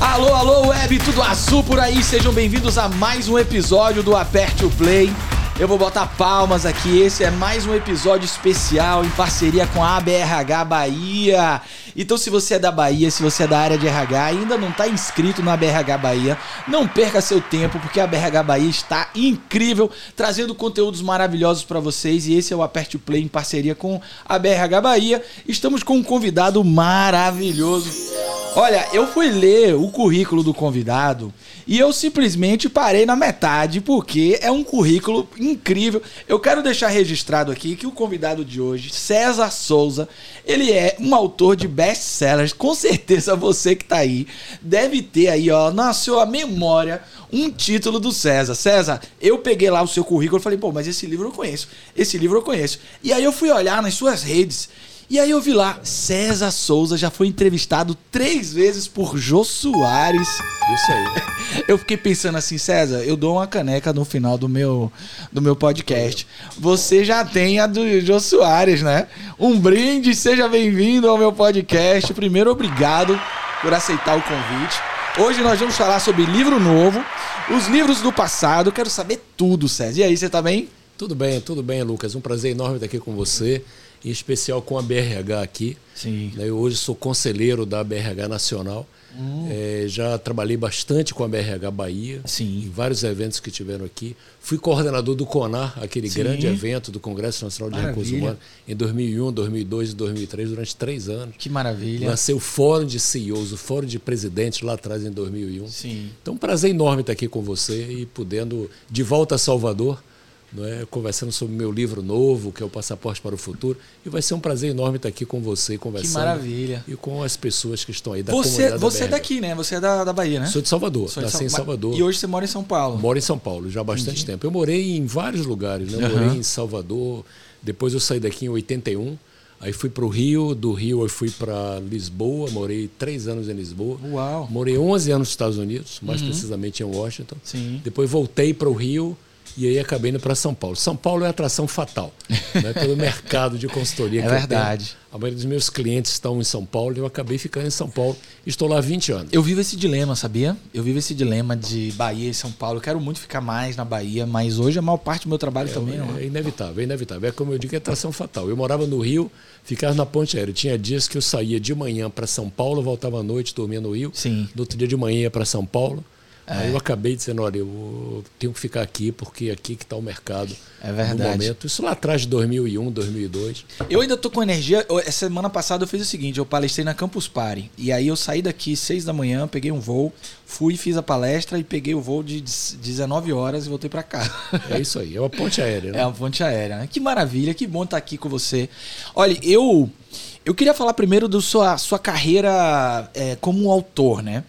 Alô, alô, web, tudo azul por aí. Sejam bem-vindos a mais um episódio do Aperte o Play. Eu vou botar palmas aqui. Esse é mais um episódio especial em parceria com a ABRH Bahia. Então, se você é da Bahia, se você é da área de RH, ainda não está inscrito na ABRH Bahia, não perca seu tempo, porque a ABRH Bahia está incrível, trazendo conteúdos maravilhosos para vocês. E esse é o Aperte Play em parceria com a ABRH Bahia. Estamos com um convidado maravilhoso. Olha, eu fui ler o currículo do convidado e eu simplesmente parei na metade, porque é um currículo incrível. Eu quero deixar registrado aqui que o convidado de hoje, César Souza, ele é um autor de best-sellers. Com certeza você que tá aí deve ter aí, ó, na sua memória um título do César. César, eu peguei lá o seu currículo e falei, pô, mas esse livro eu conheço. Esse livro eu conheço. E aí eu fui olhar nas suas redes e aí eu vi lá, César Souza já foi entrevistado três vezes por Jô Soares. Isso aí. Eu fiquei pensando assim, César, eu dou uma caneca no final do meu, do meu podcast. Você já tem a do Jô Soares, né? Um brinde, seja bem-vindo ao meu podcast. Primeiro, obrigado por aceitar o convite. Hoje nós vamos falar sobre livro novo, os livros do passado. Quero saber tudo, César. E aí, você tá bem? Tudo bem, tudo bem, Lucas. Um prazer enorme estar aqui com você em especial com a BRH aqui. Sim. Né, eu hoje sou conselheiro da BRH Nacional. Hum. É, já trabalhei bastante com a BRH Bahia, Sim. em vários eventos que tiveram aqui. Fui coordenador do CONAR, aquele Sim. grande evento do Congresso Nacional de maravilha. Recursos Humanos, em 2001, 2002 e 2003, durante três anos. Que maravilha. Lancei o Fórum de CEOs, o Fórum de Presidentes lá atrás, em 2001. Sim. Então, um prazer enorme estar aqui com você e podendo, de volta a Salvador, é? conversando sobre meu livro novo, que é o Passaporte para o Futuro. E vai ser um prazer enorme estar aqui com você, conversando. Que maravilha. E com as pessoas que estão aí da você, comunidade Você é daqui, né? Você é da, da Bahia, né? Sou de Salvador, Sou nasci São... em Salvador. E hoje você mora em São Paulo? Moro em São Paulo, já há bastante Entendi. tempo. Eu morei em vários lugares, né? Uhum. Morei em Salvador, depois eu saí daqui em 81. Aí fui para o Rio, do Rio eu fui para Lisboa, morei três anos em Lisboa. Uau! Morei 11 anos nos Estados Unidos, mais uhum. precisamente em Washington. Sim. Depois voltei para o Rio, e aí acabei indo para São Paulo. São Paulo é atração fatal né, pelo mercado de consultoria é que verdade. A maioria dos meus clientes estão em São Paulo e eu acabei ficando em São Paulo. Estou lá há 20 anos. Eu vivo esse dilema, sabia? Eu vivo esse dilema de Bahia e São Paulo. Eu quero muito ficar mais na Bahia, mas hoje a maior parte do meu trabalho é, também. É, é inevitável, é inevitável. É como eu digo, é atração fatal. Eu morava no Rio, ficava na ponte aérea. Tinha dias que eu saía de manhã para São Paulo, voltava à noite, dormia no Rio. Sim. No outro dia de manhã ia para São Paulo. É. Aí eu acabei dizendo, olha, eu tenho que ficar aqui porque aqui que está o mercado. É verdade. No momento. Isso lá atrás de 2001, 2002. Eu ainda tô com energia. Essa semana passada eu fiz o seguinte, eu palestrei na Campus Party. E aí eu saí daqui seis da manhã, peguei um voo, fui, fiz a palestra e peguei o voo de 19 horas e voltei para cá. É isso aí, é uma ponte aérea, né? É uma ponte aérea. Né? Que maravilha, que bom estar aqui com você. Olha, eu eu queria falar primeiro da sua, sua carreira é, como autor, né?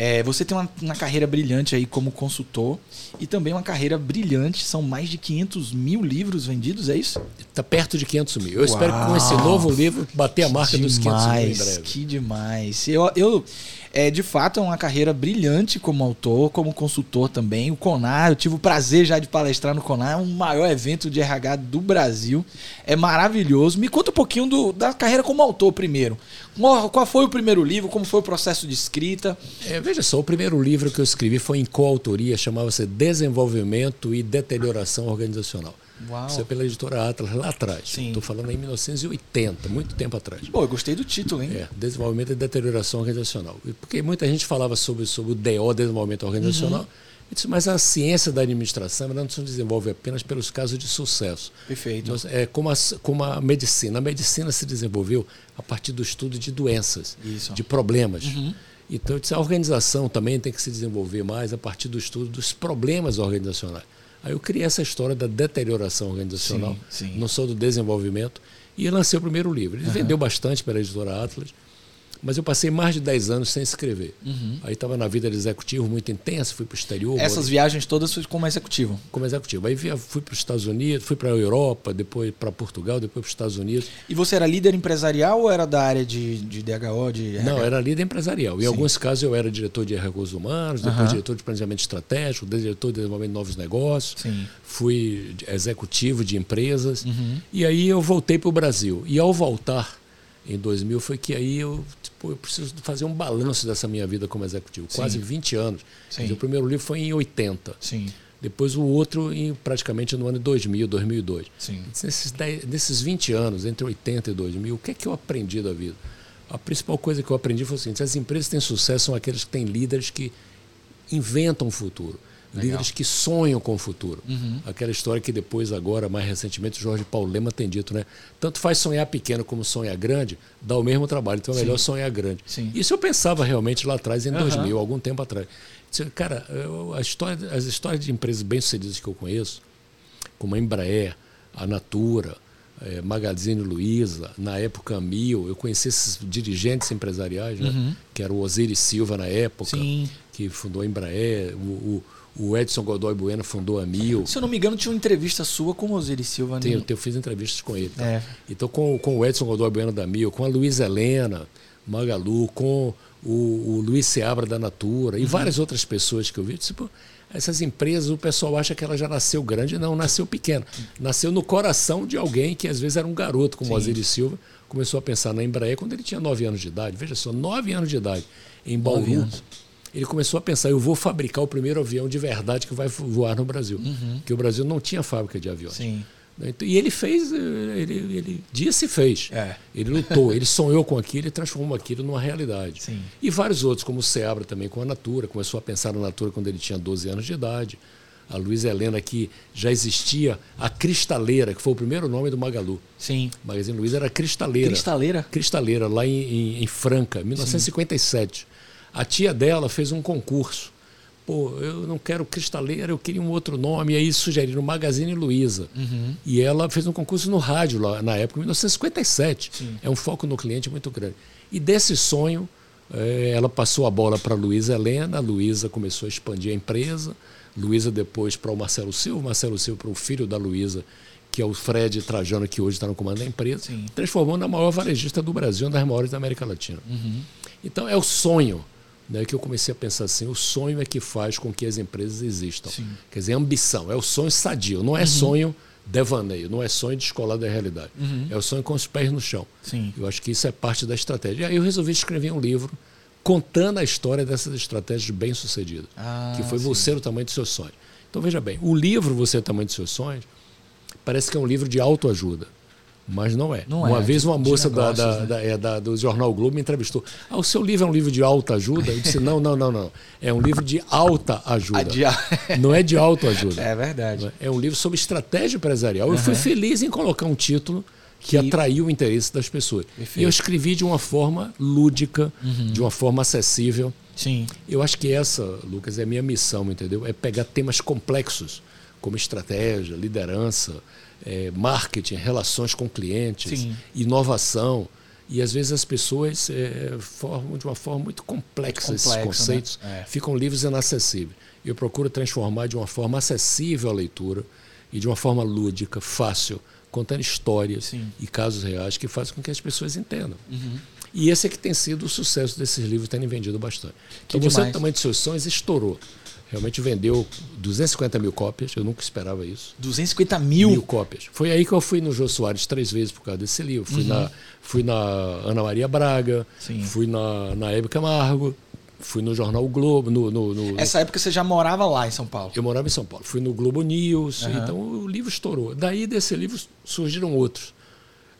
É, você tem uma, uma, carreira brilhante aí como consultor e também uma carreira brilhante. São mais de 500 mil livros vendidos, é isso? Está perto de 500 mil. Eu Uau, espero que com esse novo livro bater a marca demais, dos 500 mil em breve. Que demais. Eu, eu, é, de fato, é uma carreira brilhante como autor, como consultor também. O CONAR, eu tive o prazer já de palestrar no CONAR, é um maior evento de RH do Brasil. É maravilhoso. Me conta um pouquinho do, da carreira como autor primeiro. Qual foi o primeiro livro? Como foi o processo de escrita? É, veja só, o primeiro livro que eu escrevi foi em coautoria, chamava-se Desenvolvimento e Deterioração Organizacional. Uau. Isso é pela editora Atlas lá atrás. Estou falando em 1980, muito tempo atrás. Pô, eu gostei do título, hein? É, Desenvolvimento e Deterioração Organizacional. Porque muita gente falava sobre, sobre o DO, Desenvolvimento Organizacional. Uhum. Disse, mas a ciência da administração não se desenvolve apenas pelos casos de sucesso. Perfeito. é como a, como a medicina. A medicina se desenvolveu a partir do estudo de doenças, Isso. de problemas. Uhum. Então, disse, a organização também tem que se desenvolver mais a partir do estudo dos problemas organizacionais. Aí eu criei essa história da deterioração organizacional, sim, sim. não só do desenvolvimento, e lancei o primeiro livro. Ele uhum. vendeu bastante pela editora Atlas. Mas eu passei mais de 10 anos sem escrever. Uhum. Aí estava na vida de executivo muito intensa, fui para o exterior. Essas morei... viagens todas foi como executivo? Como executivo. Aí fui para os Estados Unidos, fui para a Europa, depois para Portugal, depois para os Estados Unidos. E você era líder empresarial ou era da área de, de DHO? De RH? Não, era líder empresarial. Em Sim. alguns casos eu era diretor de recursos humanos, depois uhum. diretor de planejamento estratégico, diretor de desenvolvimento de novos negócios. Sim. Fui executivo de empresas. Uhum. E aí eu voltei para o Brasil. E ao voltar em 2000 foi que aí eu, tipo, eu preciso fazer um balanço dessa minha vida como executivo. Sim. Quase 20 anos. O primeiro livro foi em 80. Sim. Depois o outro em praticamente no ano 2000, 2002. Sim. Nesses, 10, nesses 20 anos, entre 80 e 2000, o que é que eu aprendi da vida? A principal coisa que eu aprendi foi o seguinte: as empresas têm sucesso são aqueles que têm líderes que inventam o futuro. Legal. Líderes que sonham com o futuro. Uhum. Aquela história que depois, agora, mais recentemente, o Jorge Paulo Lema tem dito, né? Tanto faz sonhar pequeno como sonhar grande, dá o mesmo trabalho. Então é melhor sonhar grande. Sim. Isso eu pensava realmente lá atrás, em uhum. 2000, algum tempo atrás. Cara, a história, as histórias de empresas bem-sucedidas que eu conheço, como a Embraer, a Natura, é, Magazine Luiza, na época a Mil, eu conheci esses dirigentes empresariais, né? Uhum. que era o Osiris Silva na época, Sim. Que fundou a Embraer, o, o, o, Edson Godoy Bueno fundou a Mil. Se eu não me engano, tinha uma entrevista sua com o Osiris Silva. Tem, eu fiz entrevistas com ele. Tá? É. Então, com, com o Edson Godoy Bueno da Mil, com a Luiz Helena Magalu, com o, o Luiz Seabra da Natura e uhum. várias outras pessoas que eu vi. Tipo, essas empresas, o pessoal acha que ela já nasceu grande, não, nasceu pequena. Nasceu no coração de alguém que às vezes era um garoto, como o Osiris Silva, começou a pensar na Embraer quando ele tinha 9 anos de idade. Veja só, 9 anos de idade, em Bauru. Ele começou a pensar, eu vou fabricar o primeiro avião de verdade que vai voar no Brasil. Uhum. Porque o Brasil não tinha fábrica de aviões. Sim. Então, e ele fez, ele, ele disse e fez. É. Ele lutou, ele sonhou com aquilo e transformou aquilo numa realidade. Sim. E vários outros, como o Seabra também com a Natura, começou a pensar na Natura quando ele tinha 12 anos de idade. A Luísa Helena, que já existia a Cristaleira, que foi o primeiro nome do Magalu. Sim. O Magazine Luiza era Cristaleira. Cristaleira? Cristaleira, lá em, em, em Franca, 1957. Sim. A tia dela fez um concurso pô, eu não quero cristaleira, eu queria um outro nome. E aí sugeriram Magazine Luiza. Uhum. E ela fez um concurso no rádio lá na época, em 1957. Sim. É um foco no cliente muito grande. E desse sonho, é, ela passou a bola para a Luísa Helena, a Luísa começou a expandir a empresa, Luísa depois para o Marcelo Silva, Marcelo Silva para o filho da Luísa, que é o Fred Trajano, que hoje está no comando da empresa, Sim. transformou na maior varejista do Brasil, uma das maiores da América Latina. Uhum. Então é o sonho né, que eu comecei a pensar assim: o sonho é que faz com que as empresas existam. Sim. Quer dizer, ambição, é o sonho sadio, não é uhum. sonho devaneio, não é sonho descolado da realidade. Uhum. É o sonho com os pés no chão. Sim. Eu acho que isso é parte da estratégia. E aí eu resolvi escrever um livro contando a história dessas estratégias bem-sucedidas, ah, que foi sim. Você o Tamanho dos Seus Sonhos. Então veja bem, o livro Você o Tamanho dos Seus Sonhos parece que é um livro de autoajuda. Mas não é. Não uma é, vez uma moça negócios, da, da, né? da, é, da, do Jornal Globo me entrevistou. Ah, o seu livro é um livro de alta ajuda? Eu disse, não, não, não, não. É um livro de alta ajuda. Não é de autoajuda. É verdade. É um livro sobre estratégia empresarial. Uhum. Eu fui feliz em colocar um título que, que... atraiu o interesse das pessoas. Perfeito. E eu escrevi de uma forma lúdica, uhum. de uma forma acessível. Sim. Eu acho que essa, Lucas, é a minha missão, entendeu? É pegar temas complexos, como estratégia, liderança, é, marketing, relações com clientes, Sim. inovação. E às vezes as pessoas é, formam de uma forma muito complexa muito esses complexo, conceitos, né? é. ficam livres e inacessíveis. Eu procuro transformar de uma forma acessível a leitura e de uma forma lúdica, fácil, contando histórias Sim. e casos reais que fazem com que as pessoas entendam. Uhum. E esse é que tem sido o sucesso desses livros terem vendido bastante. Que então, você, demais. o tamanho de seus sonhos, estourou. Realmente vendeu 250 mil cópias, eu nunca esperava isso. 250 mil? Mil cópias. Foi aí que eu fui no Jô Soares três vezes por causa desse livro. Fui, Uhum. na, fui na Ana Maria Braga, Sim. fui na, na Hebe Camargo, fui no Jornal o Globo. No, no, no- Essa época você já morava lá em São Paulo. Eu morava em São Paulo. Fui no Globo News, Aham. então o livro estourou. Daí desse livro surgiram outros.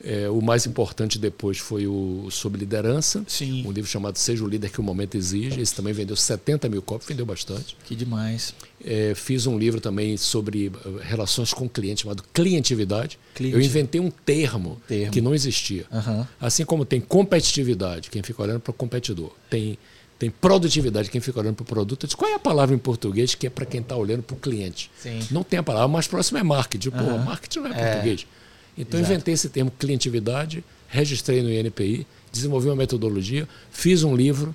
É, o mais importante depois foi o sobre liderança, Sim. um livro chamado Seja o Líder que o Momento Exige. Esse também vendeu 70 mil cópias, vendeu bastante. Que demais. É, fiz um livro também sobre eh, relações com cliente, chamado Clientividade. Cliente- Eu inventei um termo, termo. que não existia. Aham. Assim como tem competitividade, quem fica olhando para o competidor. Tem, tem produtividade, quem fica olhando para o produto. Disse, qual é a palavra em português que é para quem está olhando para o cliente? Sim. Não tem a palavra. Mais próxima é marketing. Pô, Aham. marketing não é, É. português. Então, Exato. inventei esse termo clientividade, registrei no INPI, desenvolvi uma metodologia, fiz um livro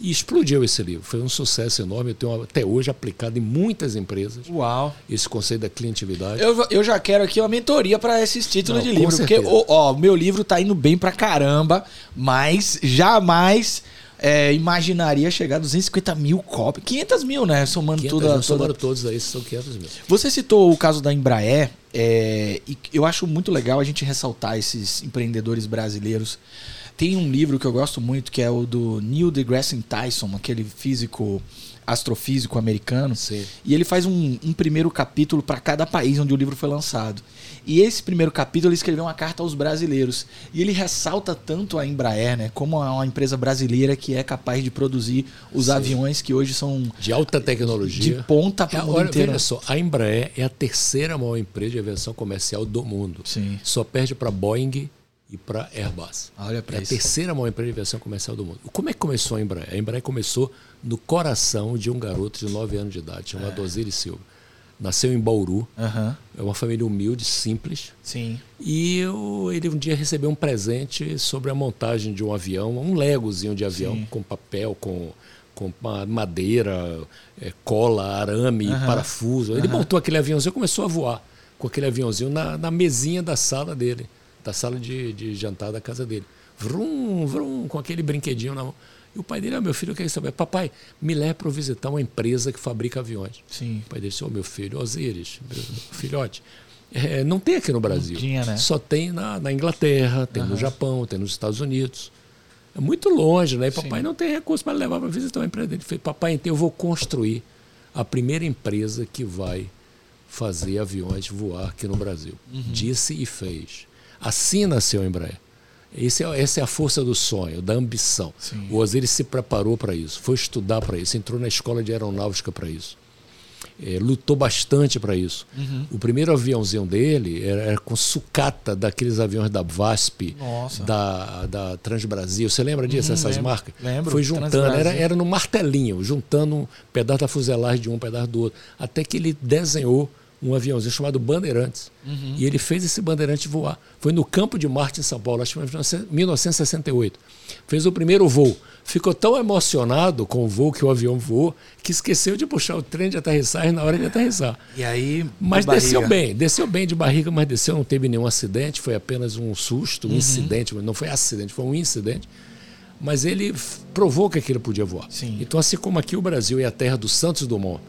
e explodiu esse livro. Foi um sucesso enorme. Eu tenho até hoje aplicado em muitas empresas Uau. esse conceito da clientividade. Eu, eu já quero aqui uma mentoria para esses títulos Não, de livro. Porque o meu livro tá indo bem pra caramba, mas jamais é, imaginaria chegar a 250 mil cópias. 500 mil, né? Somando 500, tudo. não somaram todos aí, são 500 mil. Você citou o caso da Embraer, é, e eu acho muito legal a gente ressaltar esses empreendedores brasileiros. tem um livro que eu gosto muito, que é o do Neil deGrasse Tyson, aquele físico astrofísico americano. Sim. E ele faz um, um primeiro capítulo para cada país onde o livro foi lançado. E esse primeiro capítulo ele escreveu uma carta aos brasileiros. E ele ressalta tanto a Embraer, né, como uma empresa brasileira que é capaz de produzir os Sim. aviões que hoje são de alta tecnologia, de ponta para o é, mundo olha, só, a Embraer é a terceira maior empresa de aviação comercial do mundo. Sim. Só perde para Boeing e para Airbus. Olha para é isso. a terceira maior empresa de aviação comercial do mundo. Como é que começou a Embraer? A Embraer começou no coração de um garoto de 9 anos de idade, chamado é. Osiris Silva. Nasceu em Bauru. Uhum. É uma família humilde, simples. Sim. E eu, ele um dia recebeu um presente sobre a montagem de um avião, um legozinho de avião, Sim. com papel, com, com madeira, é, cola, arame, uhum. parafuso. Ele uhum. montou aquele aviãozinho e começou a voar com aquele aviãozinho na, na mesinha da sala dele, da sala de, de jantar da casa dele. Vrum, vrum, com aquele brinquedinho na mão. E o pai dele, ah, meu filho, eu quero saber. Papai, me leve para visitar uma empresa que fabrica aviões. Sim. O pai dele disse, oh, meu filho, Osiris, meu filhote. É, não tem aqui no Brasil. Não tinha, né? Só tem na, na Inglaterra, tem uhum. no Japão, tem nos Estados Unidos. É muito longe, né? E papai Sim. não tem recurso para levar para visitar uma empresa dele. Ele falou, papai, então eu vou construir a primeira empresa que vai fazer aviões voar aqui no Brasil. Uhum. Disse e fez. Assim nasceu a Embraer. Esse é, essa é a força do sonho, da ambição. Sim. O Osiris se preparou para isso, foi estudar para isso, entrou na escola de aeronáutica para isso. É, lutou bastante para isso. Uhum. O primeiro aviãozinho dele era, era, com sucata daqueles aviões da VASP, da, da Transbrasil. Você lembra disso, uhum, essas lembro, marcas? Lembro. Foi juntando, era, era no martelinho, juntando um pedaço da fuselagem de um, um pedaço do outro. Até que ele desenhou um aviãozinho chamado Bandeirantes. Uhum. E ele fez esse Bandeirante voar. Foi no Campo de Marte, em São Paulo, acho que foi em 1968. Fez o primeiro voo. Ficou tão emocionado com o voo que o avião voou que esqueceu de puxar o trem de aterrissagem na hora de aterrissar. E aí. Mas desceu bem, desceu bem de barriga, mas desceu, não teve nenhum acidente, foi apenas um susto, um uhum. incidente, não foi acidente, foi um incidente. Mas ele provou que aquilo podia voar. Sim. Então, assim como aqui o Brasil é a terra do Santos Dumont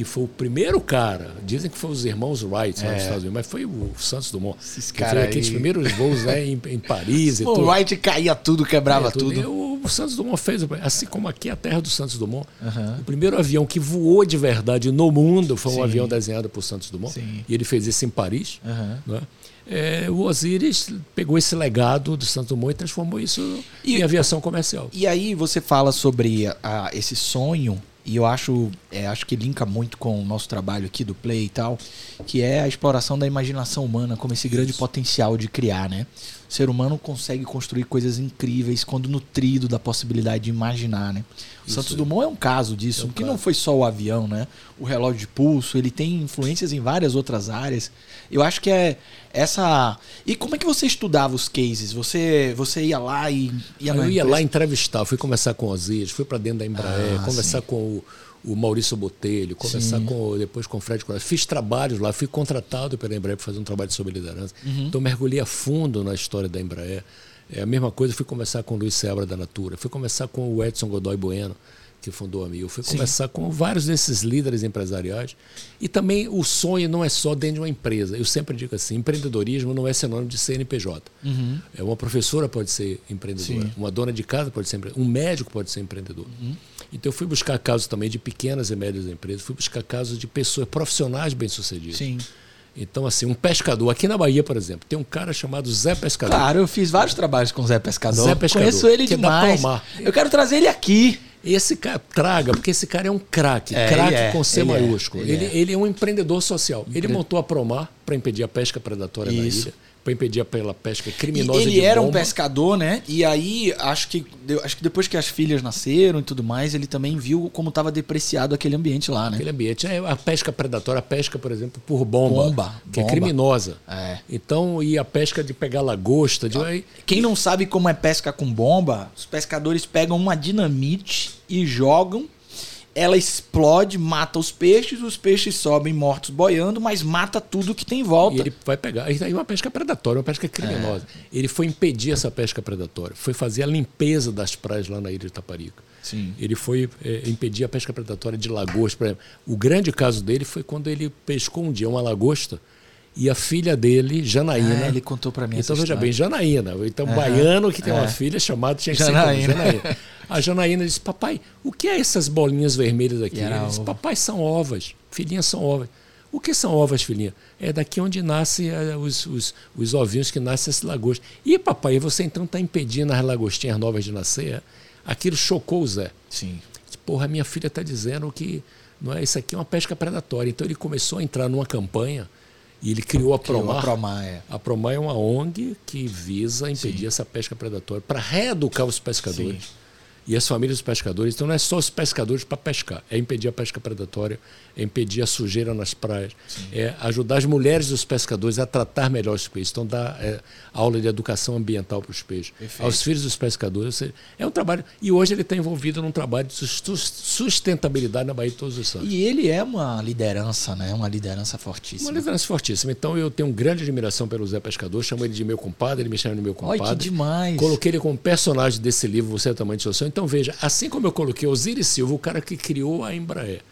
que foi o primeiro cara, dizem que foi os irmãos Wright é. nos Estados Unidos, mas foi o Santos Dumont. Esses que fez aqueles primeiros voos né, em, em Paris e o tudo. O Wright caía tudo, quebrava é, tudo. tudo. O, o, Santos Dumont fez, assim como aqui é a terra do Santos Dumont, uhum. o primeiro avião que voou de verdade no mundo foi Sim. um avião desenhado por Santos Dumont. Sim. E ele fez isso em Paris. Uhum. Né? É, o Osiris pegou esse legado do Santos Dumont e transformou isso e, em aviação comercial. E aí você fala sobre a, esse sonho e eu acho, é, acho que linka muito com o nosso trabalho aqui do Play e tal, que é a exploração da imaginação humana como esse grande Isso. potencial de criar, né? O ser humano consegue construir coisas incríveis quando nutrido da possibilidade de imaginar, né? O Isso. Santos Dumont é um caso disso, é um que caso. não foi só o avião, né? O relógio de pulso, ele tem influências em várias outras áreas. Eu acho que é essa. E como é que você estudava os cases? Você, você ia lá e ia Eu ia lá entrevistar, fui conversar com o Osiris, fui para dentro da Embraer, ah, conversar sim. com o o Maurício Botelho, conversar com, depois com o Fred Corazon. Fiz trabalhos lá, fui contratado pela Embraer para fazer um trabalho sobre liderança. Uhum. Então mergulhei a fundo na história da Embraer. É a mesma coisa, fui conversar com o Luiz Sebra da Natura, fui conversar com o Edson Godoy Bueno, que fundou a Mil. Fui Sim. conversar com vários desses líderes empresariais. E também o sonho não é só dentro de uma empresa. Eu sempre digo assim: empreendedorismo não é sinônimo de CNPJ. Uhum. É uma professora pode ser empreendedora, Sim. uma dona de casa pode ser empreendedora, um médico pode ser empreendedor. Uhum. Então eu fui buscar casos também de pequenas e médias empresas, fui buscar casos de pessoas profissionais bem-sucedidas. Sim. Então, assim, um pescador. Aqui na Bahia, por exemplo, tem um cara chamado Zé Pescador. Claro, eu fiz vários trabalhos com Zé Pescador. Zé Pescador. Conheço ele que demais. Eu quero trazer ele aqui. Esse cara, traga, porque esse cara é um craque, é, craque é, com C ele é, maiúsculo. É, ele, ele, é. ele, é. um empreendedor social. Ele montou a Promar para impedir a pesca predatória Isso. na ilha para impedir pela pesca criminosa e ele era um pescador, né? E aí acho que acho que depois que as filhas nasceram e tudo mais, ele também viu como estava depreciado aquele ambiente lá, né? Aquele ambiente é a pesca predatória, a pesca, por exemplo, por bomba, bomba que bomba. é criminosa. É. Então e a pesca de pegar lagosta, de... quem não sabe como é pesca com bomba, os pescadores pegam uma dinamite e jogam ela explode, mata os peixes, os peixes sobem mortos boiando, mas mata tudo que tem em volta. E ele vai pegar. Aí é uma pesca predatória, uma pesca criminosa. É. Ele foi impedir essa pesca predatória, foi fazer a limpeza das praias lá na ilha de Taparica. Sim. Ele foi é, impedir a pesca predatória de lagosta. Por exemplo. O grande caso dele foi quando ele pescou um dia uma lagosta e a filha dele, Janaína. Ah, ele contou para mim Então, veja bem, Janaína. Então, bem, Janaína. Uhum. baiano que tem uma filha chamada tinha que Janaína. ser Janaína. A Janaína disse: Papai, o que é essas bolinhas vermelhas aqui? Ele disse: Papai, são ovas. Filhinhas são ovas. O que são ovas, filhinha? É daqui onde nascem os, os, os ovinhos que nascem esse lagosta. E, papai, você então está impedindo as lagostinhas novas de nascer? Aquilo chocou o Zé. Sim. Porra, minha filha está dizendo que não é isso aqui é uma pesca predatória. Então ele começou a entrar numa campanha e ele criou a criou Promar. A Promar, é. a Promar é uma ONG que visa impedir Sim. essa pesca predatória para reeducar os pescadores. Sim e as famílias dos pescadores. Então não é só os pescadores para pescar, é impedir a pesca predatória, é impedir a sujeira nas praias, Sim. é ajudar as mulheres dos pescadores a tratar melhor os peixes. Então dá é, aula de educação ambiental para os peixes. Perfeito. Aos filhos dos pescadores. É um trabalho. E hoje ele está envolvido num trabalho de sustentabilidade na Bahia de Todos os Santos. E ele é uma liderança, né? Uma liderança fortíssima. Uma liderança fortíssima. Então eu tenho grande admiração pelo Zé Pescador, chamo ele de meu compadre, ele me chama de meu compadre. Olha que demais. Coloquei ele como personagem desse livro, Você é o Tamanho de Seu Sonho. Então veja, assim como eu coloquei Osiris Silva, o cara que criou a Embraer,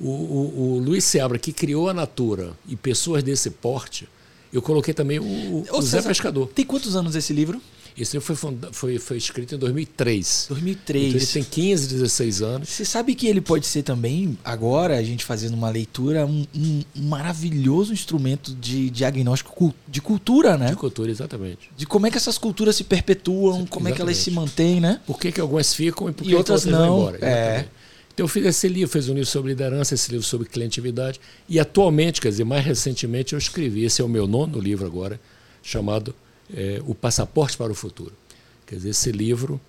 o, o, o Luiz Seabra, que criou a Natura, e pessoas desse porte, eu coloquei também o, o Zé Pescador. Tem quantos anos esse livro? Esse livro foi, foi, foi escrito em 2003. 2003. Então ele tem 15, 16 anos. Você sabe que ele pode ser também, agora, a gente fazendo uma leitura, um, um, maravilhoso instrumento de diagnóstico de cultura, né? De cultura, exatamente. De como é que essas culturas se perpetuam, Sim, como é que elas se mantêm, né? Por que, que algumas ficam e por que e outras, outras não. vão embora. É. Então eu fiz esse livro, fiz um livro sobre liderança, esse livro sobre clientividade. E atualmente, quer dizer, mais recentemente, eu escrevi, esse é o meu nono livro agora, chamado é, O Passaporte para o Futuro. Quer dizer, esse livro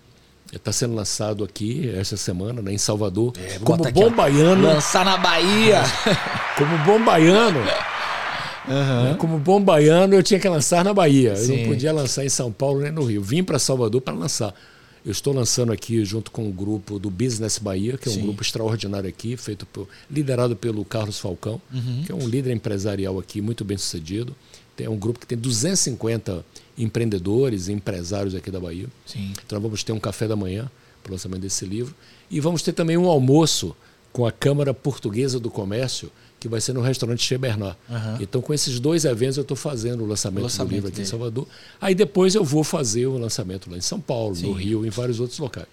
está sendo lançado aqui esta semana, né, em Salvador. É, como bom aqui, baiano. Lançar na Bahia. como bom baiano. Uhum. Como bom baiano, eu tinha que lançar na Bahia. Sim. Eu não podia lançar em São Paulo nem no Rio. Vim para Salvador para lançar. Eu estou lançando aqui junto com o grupo do Business Bahia, que é um Sim. grupo extraordinário aqui, feito por, liderado pelo Carlos Falcão, uhum. que é um líder empresarial aqui muito bem sucedido. É um grupo que tem 250 empreendedores e empresários aqui da Bahia. Sim. Então vamos ter um café da manhã para o lançamento desse livro. E vamos ter também um almoço com a Câmara Portuguesa do Comércio, que vai ser no restaurante Che Bernard. Uhum. Então, com esses dois eventos, eu estou fazendo o lançamento, o lançamento, do livro aqui dele. em Salvador. Aí depois eu vou fazer o lançamento lá em São Paulo, Sim. no Rio, em vários outros locais.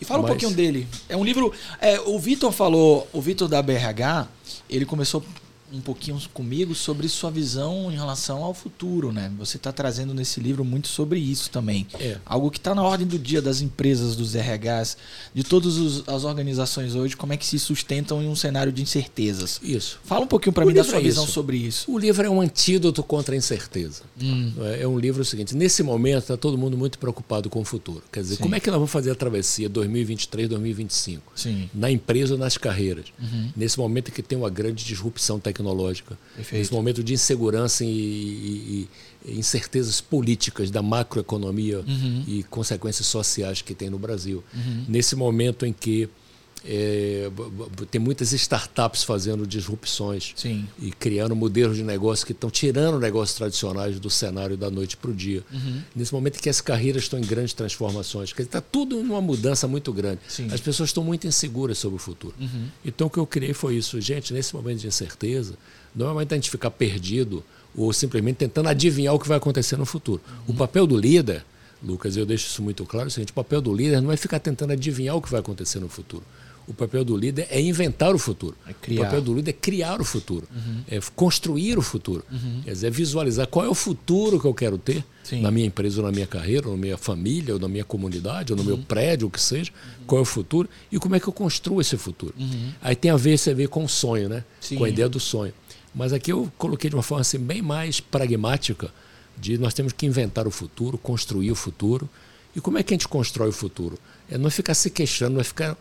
E fala Mas... um pouquinho dele. É um livro. É, o Vitor falou, o Vitor da BRH, ele começou um pouquinho comigo sobre sua visão em relação ao futuro, né? Você está trazendo nesse livro muito sobre isso também. É. Algo que está na ordem do dia das empresas, dos RHs, de todas as organizações hoje, como é que se sustentam em um cenário de incertezas. Isso. Fala um pouquinho para mim da sua é visão isso. sobre isso. O livro é um antídoto contra a incerteza. Hum. É, é um livro seguinte, nesse momento está todo mundo muito preocupado com o futuro. Quer dizer, Sim. como é que nós vamos fazer a travessia 2023, 2025? Sim. Na empresa ou nas carreiras? Uhum. Nesse momento que tem uma grande disrupção tecnológica tecnológica, Perfeito. nesse momento de insegurança e, e, e incertezas políticas da macroeconomia uhum. e consequências sociais que tem no Brasil. Uhum. Nesse momento em que é, tem muitas startups fazendo disrupções Sim. e criando modelos de negócio que estão tirando negócios tradicionais do cenário da noite para o dia. Uhum. Nesse momento em que as carreiras estão em grandes transformações, está tudo numa mudança muito grande. Sim. As pessoas estão muito inseguras sobre o futuro. Uhum. Então o que eu criei foi isso, gente. Nesse momento de incerteza, não é mais a gente ficar perdido ou simplesmente tentando adivinhar o que vai acontecer no futuro. Uhum. O papel do líder Lucas, eu deixo isso muito claro, é o seguinte, o papel do líder não é ficar tentando adivinhar o que vai acontecer no futuro. O papel do líder é inventar o futuro. É o papel do líder é criar o futuro, uhum. é construir o futuro. Uhum. Quer dizer, é visualizar qual é o futuro que eu quero ter Sim. na minha empresa, ou na minha carreira, ou na minha família, ou na minha comunidade, ou no uhum. meu prédio, o que seja. Uhum. Qual é o futuro e como é que eu construo esse futuro. Uhum. Aí tem a ver, você vê com o sonho, né? Sim. Com a ideia do sonho. Mas aqui eu coloquei de uma forma assim, bem mais pragmática, de nós temos que inventar o futuro, construir o futuro. E como é que a gente constrói o futuro? É não ficar se queixando, não é ficar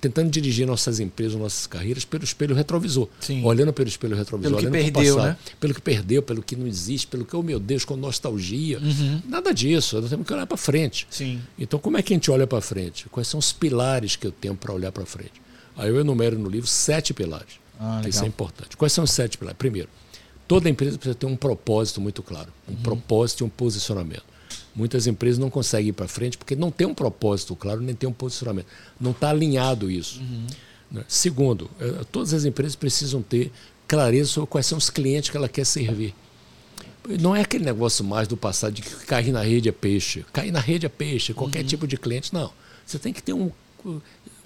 tentando dirigir nossas empresas, nossas carreiras pelo espelho retrovisor. Sim. Olhando pelo espelho retrovisor, pelo que perdeu, passado, né? pelo que perdeu, pelo que não existe, pelo que, oh meu Deus, com nostalgia. Uhum. Nada disso, nós temos que olhar para frente. Sim. Então, como é que a gente olha para frente? Quais são os pilares que eu tenho para olhar para frente? Aí eu enumero no livro sete pilares. Ah, Isso é importante. Quais são os sete pilares? Primeiro, toda empresa precisa ter um propósito muito claro, um uhum. propósito e um posicionamento. Muitas empresas não conseguem ir para frente porque não tem um propósito claro, nem tem um posicionamento. Não está alinhado isso. Uhum. Né? Segundo, eh, todas as empresas precisam ter clareza sobre quais são os clientes que ela quer servir. não é aquele negócio mais do passado de que cair na rede é peixe. Cair na rede é peixe, qualquer uhum. tipo de cliente, não. Você tem que ter um,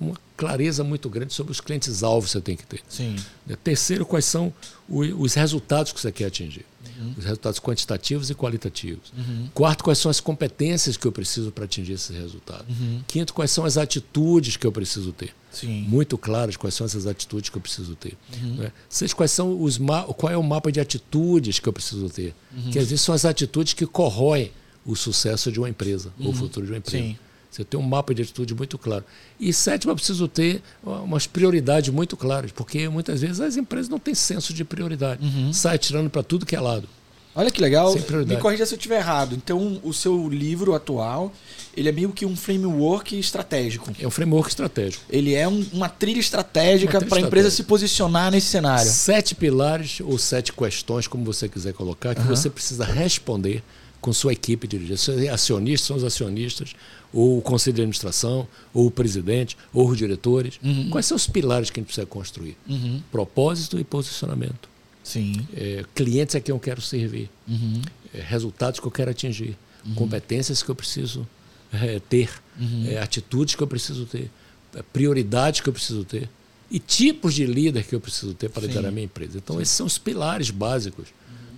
uma clareza muito grande sobre os clientes-alvo você tem que ter. Sim. Terceiro, quais são os resultados que você quer atingir. Uhum. Os resultados quantitativos e qualitativos. Uhum. Quarto, quais são as competências que eu preciso para atingir esses resultados. Uhum. Quinto, quais são as atitudes que eu preciso ter. Sim. Muito claras quais são essas atitudes que eu preciso ter. Uhum. Né? Sexto, quais são os qual é o mapa de atitudes que eu preciso ter. Uhum. Que às vezes são as atitudes que corroem o sucesso de uma empresa, ou o uhum. futuro de uma empresa. Sim. Você tem um mapa de atitude muito claro. E sétimo, eu preciso ter umas prioridades muito claras, porque muitas vezes as empresas não têm senso de prioridade. Uhum. Sai tirando para tudo que é lado. Olha que legal. Me corrija se eu estiver errado. Então, o seu livro atual, ele é meio que um framework estratégico. É um framework estratégico. Ele é um, uma trilha estratégica para a empresa se posicionar nesse cenário. Sete pilares ou sete questões, como você quiser colocar, que uhum. você precisa responder com sua equipe de dirigentes. Acionistas são os acionistas, ou o conselho de administração, ou o presidente, ou os diretores. Uhum. Quais são os pilares que a gente precisa construir? Uhum. Propósito e posicionamento. Sim. É, clientes a quem eu quero servir. Uhum. É, resultados que eu quero atingir. Uhum. Competências que eu preciso é, ter. Uhum. É, atitudes que eu preciso ter. É, prioridades que eu preciso ter. E tipos de líder que eu preciso ter para liderar a minha empresa. Então, Sim. esses são os pilares básicos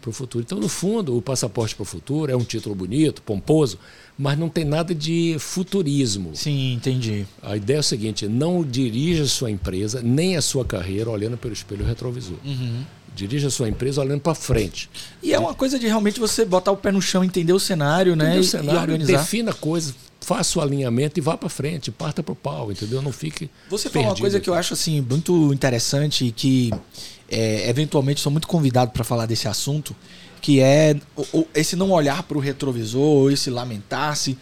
para o futuro. Então, no fundo, o passaporte para o futuro é um título bonito, pomposo, mas não tem nada de futurismo. Sim, entendi. A ideia é o seguinte: não dirija a sua empresa nem a sua carreira olhando pelo espelho retrovisor. Uhum. Dirija a sua empresa olhando para frente. E é uma coisa de realmente você botar o pé no chão, entender o cenário, né? Entender o cenário, e organizar. defina coisas, faça o alinhamento e vá para frente, parta para o pau, entendeu? Não fique. Você falou uma coisa aqui. que eu acho assim muito interessante e que é, eventualmente sou muito convidado para falar desse assunto, que é esse não olhar para o retrovisor, esse lamentar-se.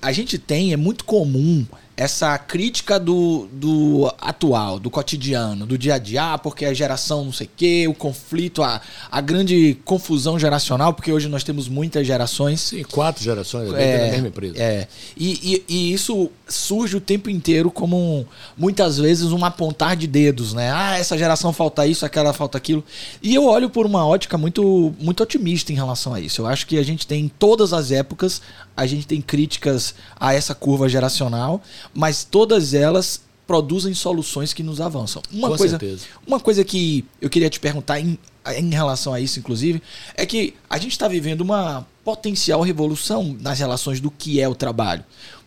A gente tem, é muito comum essa crítica do, do atual, do cotidiano, do dia a dia, ah, porque a geração não sei o quê, o conflito, a, a grande confusão geracional, porque hoje nós temos muitas gerações. Sim, quatro gerações é, na mesma empresa. É. E, e, e, isso surge o tempo inteiro como um, muitas vezes um apontar de dedos, né? Ah, essa geração falta isso, aquela falta aquilo. E eu olho por uma ótica muito, muito otimista em relação a isso. Eu acho que a gente tem em todas as épocas, a gente tem críticas a essa curva geracional mas todas elas produzem soluções que nos avançam. Uma Com coisa, certeza. Uma coisa que eu queria te perguntar em, em relação a isso, inclusive, é que a gente está vivendo uma potencial revolução nas relações do que é o trabalho.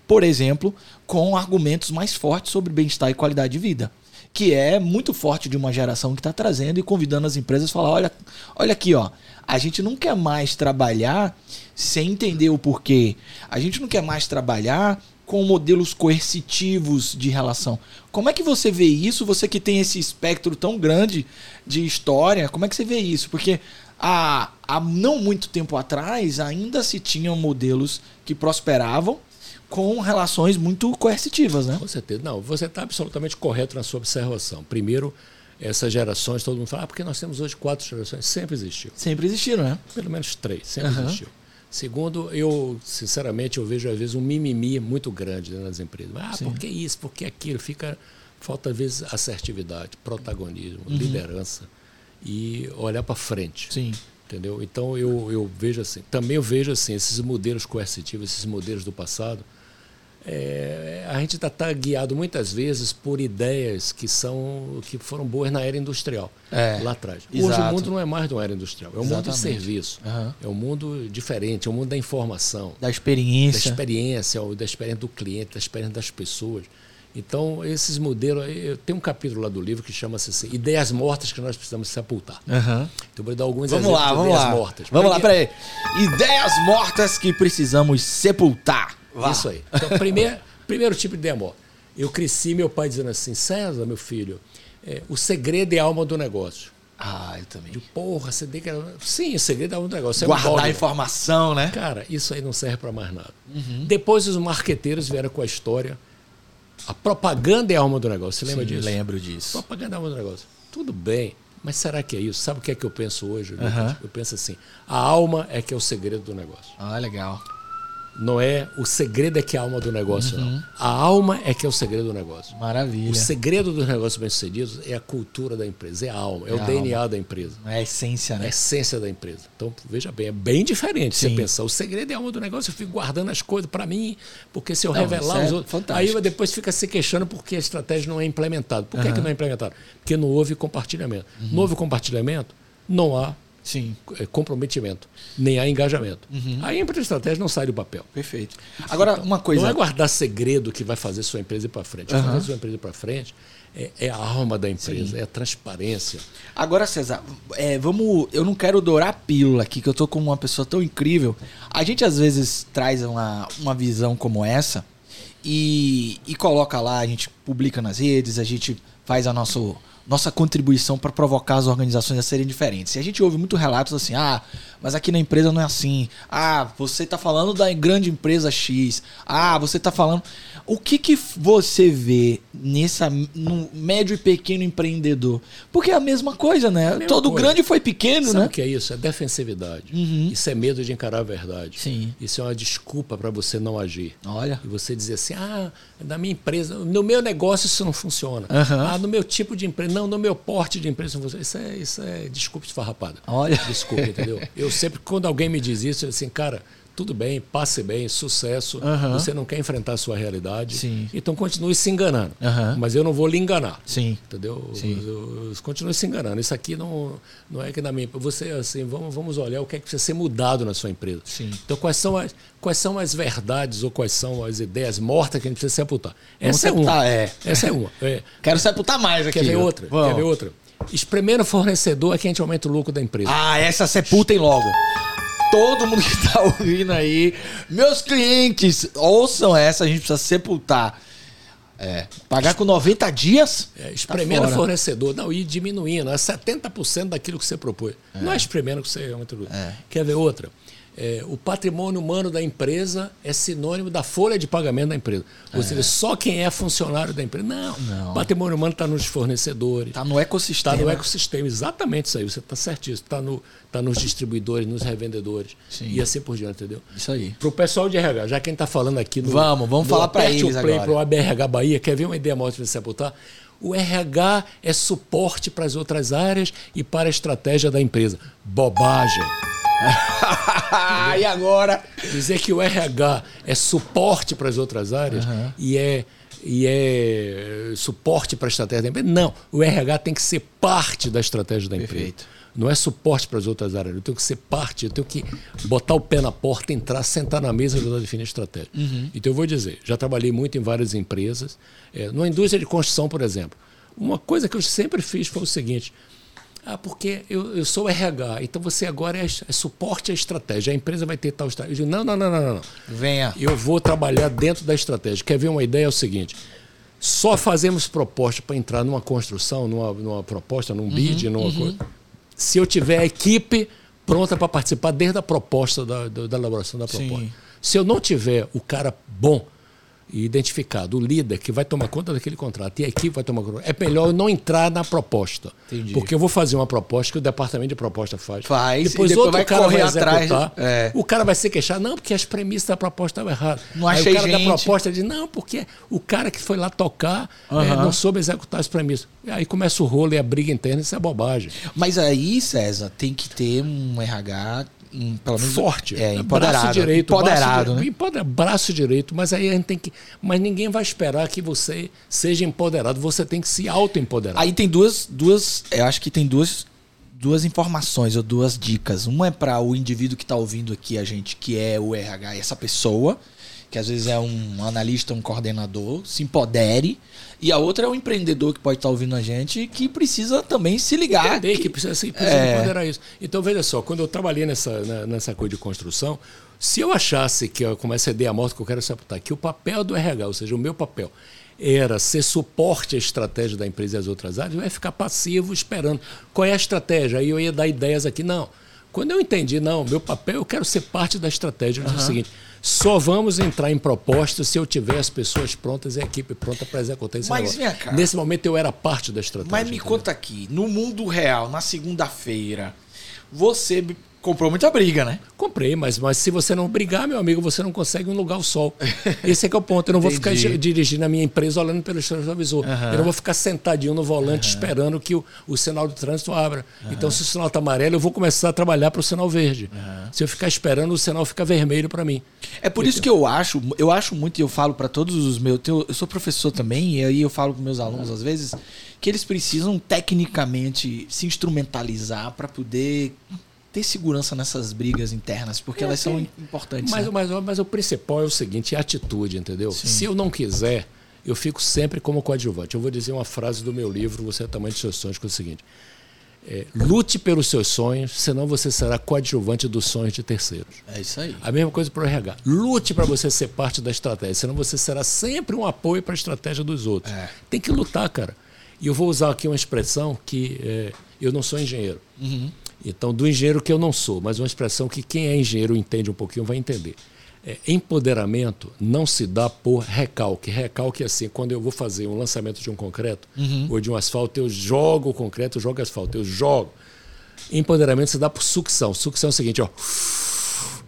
Por exemplo, com argumentos mais fortes sobre bem-estar e qualidade de vida. Que é muito forte de uma geração que está trazendo e convidando as empresas a falar: olha, olha aqui, ó, a gente não quer mais trabalhar sem entender o porquê. A gente não quer mais trabalhar com modelos coercitivos de relação. Como é que você vê isso? Você que tem esse espectro tão grande de história, como é que você vê isso? Porque há, há não muito tempo atrás ainda se tinham modelos que prosperavam com relações muito coercitivas, né? Com certeza. Não, você está absolutamente correto na sua observação. Primeiro, essas gerações, todo mundo fala, ah, porque nós temos hoje quatro gerações. Sempre existiu. Sempre existiram, né? Pelo menos três, sempre uhum. existiu. Segundo, eu, sinceramente, eu vejo às vezes um mimimi muito grande nas empresas. Ah, Sim. por que isso, por que aquilo? Fica, falta às vezes assertividade, protagonismo, uhum. liderança e olhar para frente. Sim. Entendeu? Então eu, eu vejo assim, também eu vejo assim, esses modelos coercitivos, esses modelos do passado, é, a gente está tá guiado muitas vezes por ideias que são que foram boas na era industrial é, lá atrás. Exato. Hoje o mundo não é mais de uma era industrial, é um Exatamente. mundo de serviço, uhum. é um mundo diferente, é um mundo da informação, da experiência, da experiência, da experiência do cliente, da experiência das pessoas. Então esses modelos, tem um capítulo lá do livro que chama-se assim, ideias mortas que nós precisamos sepultar. Uhum. Então vou dar alguns vamos exemplos lá, vamos de ideias lá. mortas. Vamos lá, peraí. Ideias mortas que precisamos sepultar. Vá. Isso aí. Então, primeiro, primeiro tipo de demo. Eu cresci, meu pai dizendo assim, César, meu filho, é, o segredo é a alma do negócio. Ah, eu também. Porra, você tem que. Sim, o segredo é a alma do negócio. É Guardar um informação, né? Cara, isso aí não serve para mais nada. Uhum. Depois os marqueteiros vieram com a história. A propaganda é a alma do negócio. Você lembra Sim, disso? lembro disso. Propaganda é a alma do negócio. Tudo bem. Mas será que é isso? Sabe o que é que eu penso hoje? Uhum. Eu penso assim: a alma é que é o segredo do negócio. Ah, legal. Não é o segredo é que é a alma do negócio, uhum. não. A alma é que é o segredo do negócio. Maravilha. O segredo dos negócios bem-sucedidos é a cultura da empresa, é a alma, é, é o DNA alma. da empresa. É a essência, né? É a essência da empresa. Então, veja bem, é bem diferente Sim. você pensar. O segredo é a alma do negócio, eu fico guardando as coisas para mim, porque se eu não, revelar é os outros. Fantástico. Aí depois fica se queixando porque a estratégia não é implementada. Por que, uhum. que não é implementada? Porque não houve compartilhamento. Uhum. Não houve compartilhamento, não há Sim. É, comprometimento, nem há engajamento. Uhum. Aí a empresa estratégia não sai do papel. Perfeito. Agora, então, uma coisa. Não é guardar segredo que vai fazer sua empresa ir para frente. Uhum. Fazer sua empresa ir para frente é, é, a alma da empresa, Sim. é a transparência. Agora, César, é, vamos. Eu não quero dourar a pílula aqui, que eu tô com uma pessoa tão incrível. A gente às vezes traz uma, uma visão como essa e, e coloca lá, a gente publica nas redes, a gente faz a nosso nossa contribuição para provocar as organizações a serem diferentes. E a gente ouve muito relatos assim: ah, mas aqui na empresa não é assim. Ah, você está falando da grande empresa X. Ah, você está falando. O que, que você vê nessa no médio e pequeno empreendedor? Porque é a mesma coisa, né? Mesma Todo coisa. grande foi pequeno, Sabe né? o que é isso? É defensividade. Uhum. Isso é medo de encarar a verdade. Sim. Isso é uma desculpa para você não agir. Olha. E você dizer assim: ah, na minha empresa, no meu negócio isso não funciona. Uhum. Ah, no meu tipo de empresa, não, no meu porte de empresa isso não funciona. Isso é, isso é desculpa esfarrapada. Olha. Desculpa, entendeu? Eu sempre, quando alguém me diz isso, eu assim, cara, tudo bem, passe bem, sucesso. Uhum. Você não quer enfrentar a sua realidade. Sim. Então continue se enganando. Uhum. Mas eu não vou lhe enganar. Sim. Entendeu? Sim. Eu, eu, continue se enganando. Isso aqui não, não é que na minha. Você, assim, vamos, vamos olhar o que é que precisa ser mudado na sua empresa. Sim. Então, quais são as, quais são as verdades ou quais são as ideias mortas que a gente precisa sepultar? Essa vamos é sepultar, uma. É. Essa é uma. É. Quero sepultar mais aqui. Quer ver outra? Vamos. Quer ver outra? Espremendo fornecedor é que a gente aumenta o lucro da empresa. Ah, essa sepultem logo todo mundo que está ouvindo aí, meus clientes, ouçam essa, a gente precisa sepultar. É, pagar com 90 dias? É, espremendo tá fornecedor. Não, e diminuindo. É 70% daquilo que você propôs. É. Não é espremendo que você aumenta o é. Quer ver outra? É, o patrimônio humano da empresa é sinônimo da folha de pagamento da empresa. Ou é. seja, só quem é funcionário da empresa. Não. não. O patrimônio humano está nos fornecedores. Está no ecossistema. Está no ecossistema, exatamente isso aí. Você está certíssimo. Está no, tá nos distribuidores, nos revendedores. Sim. E assim por diante, entendeu? Isso aí. Para o pessoal de RH, já quem está falando aqui no. Vamos, vamos falar para eles play Para o ABRH Bahia, quer ver uma ideia maior de você apontar? O RH é suporte para as outras áreas e para a estratégia da empresa. Bobagem. e agora? Dizer que o RH é suporte para as outras áreas uhum. e é e é suporte para a estratégia da empresa. Não, o RH tem que ser parte da estratégia da empresa. Perfeito. Não é suporte para as outras áreas. Eu tenho que ser parte, eu tenho que botar o pé na porta, entrar, sentar na mesa e ajudar a definir a estratégia. Uhum. Então eu vou dizer, já trabalhei muito em várias empresas. É, numa indústria de construção, por exemplo. Uma coisa que eu sempre fiz foi o seguinte: ah, porque eu, eu sou RH, então você agora é, é, suporte à estratégia. A empresa vai ter tal estratégia. Eu digo, não, não, não, não, não. Venha. Eu vou trabalhar dentro da estratégia. Quer ver uma ideia? É o seguinte: só fazemos proposta para entrar numa construção, numa, numa proposta, num bid, uhum, numa uhum. coisa. Se eu tiver a equipe pronta para participar desde a proposta da, da, da elaboração da proposta. Sim. Se eu não tiver o cara bom e identificado o líder que vai tomar conta daquele contrato e a equipe vai tomar conta, é melhor eu não entrar na proposta. Entendi. Porque eu vou fazer uma proposta que o departamento de proposta faz. Faz, depois, depois outro cara vai atrás. É. O cara vai se queixar, não, porque as premissas da proposta estavam erradas. Não achei Aí o cara gente. da proposta diz, não, porque o cara que foi lá tocar uhum. é, não soube executar as premissas. Aí começa o rolo e a briga interna, isso é bobagem. Mas aí, César, tem que ter um RH pelo menos forte, é, empoderado, braço direito, empoderado, braço, né? Empoder, braço direito, mas aí a gente tem que, mas ninguém vai esperar que você seja empoderado, você tem que se auto-empoderar. Aí tem duas, duas, eu acho que tem duas duas informações ou duas dicas. Uma é para o indivíduo que está ouvindo aqui a gente, que é o RH, essa pessoa, que às vezes é um analista, um coordenador, se empodere. E a outra é o empreendedor que pode estar ouvindo a gente que precisa também se ligar. Entender que, que precisa, se, precisa é... empoderar isso. Então, veja só, quando eu trabalhei nessa, nessa coisa de construção, se eu achasse que, eu começo a ideia morta que eu quero sepultar, que o papel do RH, ou seja, o meu papel, era ser suporte à estratégia da empresa e às outras áreas, eu ia ficar passivo esperando. Qual é a estratégia? Aí eu ia dar ideias aqui. Não. Quando eu entendi, não, meu papel, eu quero ser parte da estratégia. Eu disse uhum. o seguinte: só vamos entrar em propostas se eu tiver as pessoas prontas e a equipe pronta para executar esse Mas, negócio. Cá, Nesse momento eu era parte da estratégia. Mas me entendeu? conta aqui, no mundo real, na segunda-feira, você comprou muita briga, né? Comprei, mas, mas se você não brigar, meu amigo, você não consegue um lugar ao sol. Esse é que é o ponto. Eu não vou ficar dirigindo a minha empresa olhando pelo retrovisor. Uhum. Eu não vou ficar sentadinho no volante uhum. esperando que o, o sinal de trânsito abra. Uhum. Então, se o sinal está amarelo, eu vou começar a trabalhar para o sinal verde. Se eu ficar esperando, o sinal fica vermelho para mim. É por isso que eu acho, eu acho muito, e eu falo para todos os meus. Eu sou professor também, e aí eu falo com meus alunos às vezes que eles precisam tecnicamente se instrumentalizar para poder ter segurança nessas brigas internas, porque é, elas são importantes. Mas, né? mas, mas, o principal é o seguinte, é a atitude, entendeu? Sim. Se eu não quiser, eu fico sempre como coadjuvante. Eu vou dizer uma frase do meu livro, Você é o Tamanho dos Seus Sonhos, que é o seguinte. É, lute pelos seus sonhos, senão você será coadjuvante dos sonhos de terceiros. É isso aí. A mesma coisa para o RH. Lute para você ser parte da estratégia, senão você será sempre um apoio para a estratégia dos outros. É. Tem que lutar, cara. E eu vou usar aqui uma expressão que é, eu não sou engenheiro. Uhum. Então, do engenheiro que eu não sou, mas uma expressão que quem é engenheiro entende um pouquinho vai entender. É, empoderamento não se dá por recalque. Recalque é assim, quando eu vou fazer um lançamento de um concreto uhum. ou de um asfalto, eu jogo o concreto, eu jogo asfalto, eu jogo. Empoderamento se dá por sucção. Sucção é o seguinte, ó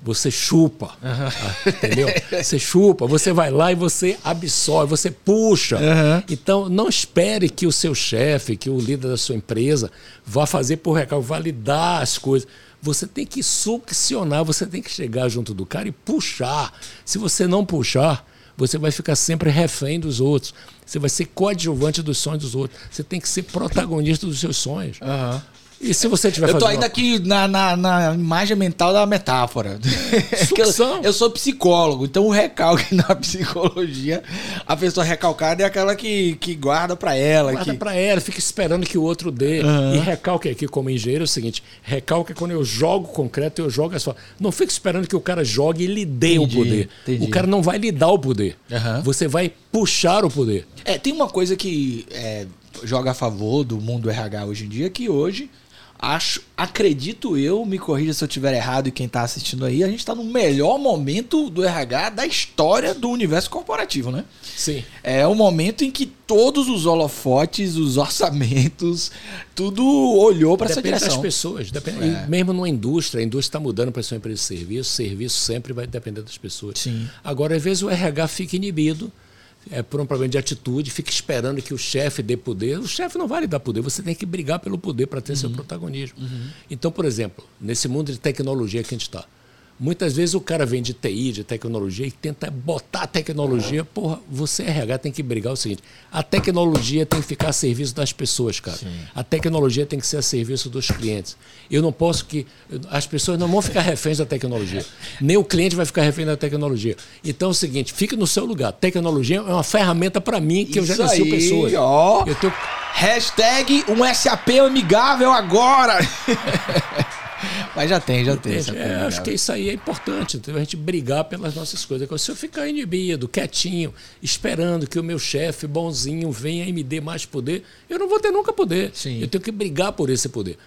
você chupa. Uhum. Entendeu? Você chupa, você vai lá e você absorve, você puxa. Uhum. Então, não espere que o seu chefe, que o líder da sua empresa, vá fazer por recalque, validar as coisas. Você tem que succionar, você tem que chegar junto do cara e puxar. Se você não puxar, você vai ficar sempre refém dos outros. Você vai ser coadjuvante dos sonhos dos outros. Você tem que ser protagonista dos seus sonhos. Uhum. E se você tiver Eu tô ainda uma... aqui na, na, na, imagem mental da metáfora. eu, eu, sou psicólogo, então o recalque na psicologia, a pessoa recalcada é aquela que, que guarda para ela. Guarda que... para ela, fica esperando que o outro dê. Uhum. E recalque aqui como engenheiro é o seguinte: recalque é quando eu jogo concreto, eu jogo asfalto. Não fique esperando que o cara jogue e lhe dê entendi, o poder. Entendi. O cara não vai lhe dar o poder. Uhum. Você vai puxar o poder. É, tem uma coisa que é, joga a favor do mundo RH hoje em dia, que hoje Acho, acredito eu, me corrija se eu estiver errado e quem está assistindo aí, a gente está no melhor momento do RH da história do universo corporativo, né? Sim. É o momento em que todos os holofotes, os orçamentos, tudo olhou para essa direção. Depende das pessoas. Depende, é. Mesmo numa indústria, a indústria está mudando para ser uma empresa de serviço, serviço sempre vai depender das pessoas. Sim. Agora, às vezes, o RH fica inibido é, por um problema de atitude, fica esperando que o chefe dê poder. O chefe não vai lhe dar poder, você tem que brigar pelo poder para ter uhum. seu protagonismo. Uhum. Então, por exemplo, nesse mundo de tecnologia que a gente está, Muitas vezes o cara vem de TI, de tecnologia, e tenta botar a tecnologia. Porra, você RH tem que brigar o seguinte: a tecnologia tem que ficar a serviço das pessoas, cara. Sim. A tecnologia tem que ser a serviço dos clientes. Eu não posso que. As pessoas não vão ficar reféns da tecnologia. Nem o cliente vai ficar refém da tecnologia. Então é o seguinte: fique no seu lugar. Tecnologia é uma ferramenta para mim que Isso eu já nasci pessoas. Ó. Eu tenho... Hashtag um SAP amigável agora. Mas já tem, já tem. É, acho que isso aí é importante, a gente brigar pelas nossas coisas. Se eu ficar inibido, quietinho, esperando que o meu chefe bonzinho venha e me dê mais poder, eu não vou ter nunca poder. Sim. Eu tenho que brigar por esse poder.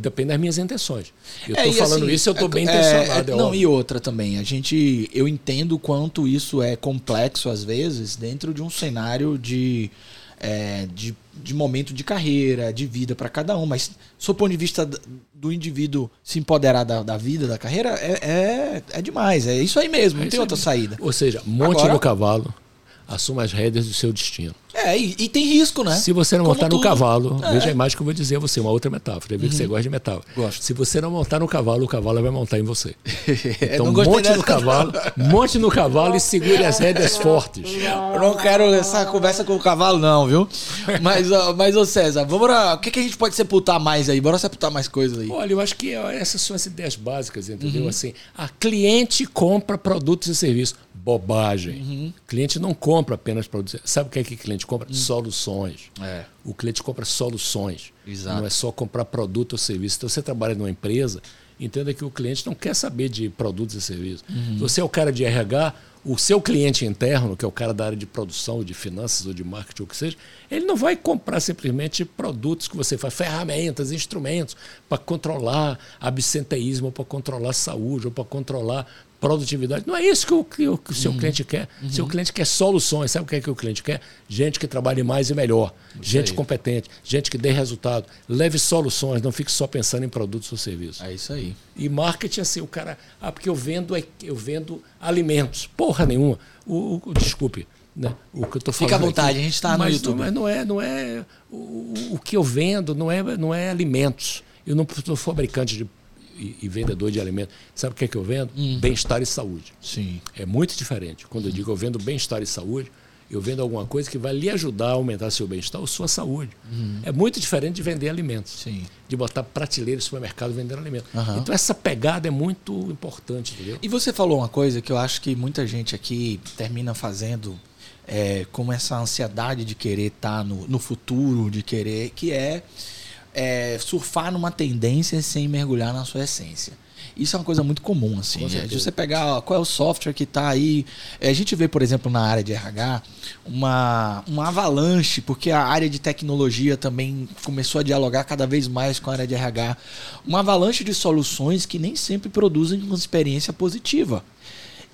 Depende das minhas intenções. Eu estou é, falando assim, isso, eu estou é, bem intencionado. É, é, não, e outra também. A gente, eu entendo o quanto isso é complexo às vezes dentro de um cenário de é, de, de momento de carreira, de vida para cada um. Mas, do ponto de vista do indivíduo se empoderar da, da vida, da carreira, é, é, é, demais. É isso aí mesmo, não é tem outra saída. Ou seja, monte Agora, no cavalo, assuma as rédeas do seu destino. É, e, e, tem risco, né? Se você não Como montar tudo. no cavalo, é. veja a imagem que eu vou dizer a você, uma outra metáfora. Eu vi uhum. que você uhum. gosta de metáfora. Gosto. Se você não montar no cavalo, o cavalo vai montar em você. Então monte no cavalo, monte no cavalo e segure as rédeas fortes. Eu não quero essa conversa com o cavalo, não, viu? Mas, mas ô César, vamos lá, o que, que a gente pode sepultar mais aí? Bora sepultar mais coisas aí. Olha, eu acho que essas são as ideias básicas, entendeu? Uhum. Assim, a cliente compra produtos e serviços bobagem. Uhum. Cliente não compra apenas produtos. Sabe o que é que cliente compra? Uhum. Soluções. É. O cliente compra soluções. Exato. Não é só comprar produto ou serviço. Então, você trabalha numa empresa, entenda que o cliente não quer saber de produtos e serviços. Uhum. Você é o cara de RH, o seu cliente interno, que é o cara da área de produção, de finanças ou de marketing, ou o que seja, ele não vai comprar simplesmente produtos que você faz, ferramentas, instrumentos para controlar absenteísmo, para controlar saúde, ou para controlar produtividade. Não é isso que o, que o, que o seu uhum. cliente quer. Uhum. Seu cliente quer soluções. Sabe o que, é que o cliente quer? Gente que trabalhe mais e melhor. Isso gente aí. competente. Gente que dê resultado. Leve soluções. Não fique só pensando em produtos ou serviços. É isso aí. E marketing, assim, o cara. Ah, porque eu vendo, eu vendo alimentos. Porra nenhuma. O, o desculpe. Né? O que eu tô Fica à vontade, aqui. a gente está no YouTube. Mas não é, não é o, o que eu vendo não é, não é alimentos. Eu não sou fabricante de e, e, vendedor de alimentos. Sabe o que é que eu vendo? Hum. Bem-estar e saúde. Sim. É muito diferente. Quando eu digo eu vendo bem-estar e saúde, eu vendo alguma coisa que vai lhe ajudar a aumentar seu bem-estar ou sua saúde. Uhum. É muito diferente de vender alimentos. Sim. De botar prateleira no supermercado vendendo alimentos. Uhum. Então essa pegada é muito importante, entendeu? E você falou uma coisa que eu acho que muita gente aqui termina fazendo é, com essa ansiedade de querer estar tá no, no futuro, de querer, que é é, surfar numa tendência sem mergulhar na sua essência. Isso é uma coisa muito comum, assim. É, de você pegar ó, qual é o software que está aí. É, a gente vê, por exemplo, na área de RH, uma, uma avalanche, porque a área de tecnologia também começou a dialogar cada vez mais com a área de RH. Uma avalanche de soluções que nem sempre produzem uma experiência positiva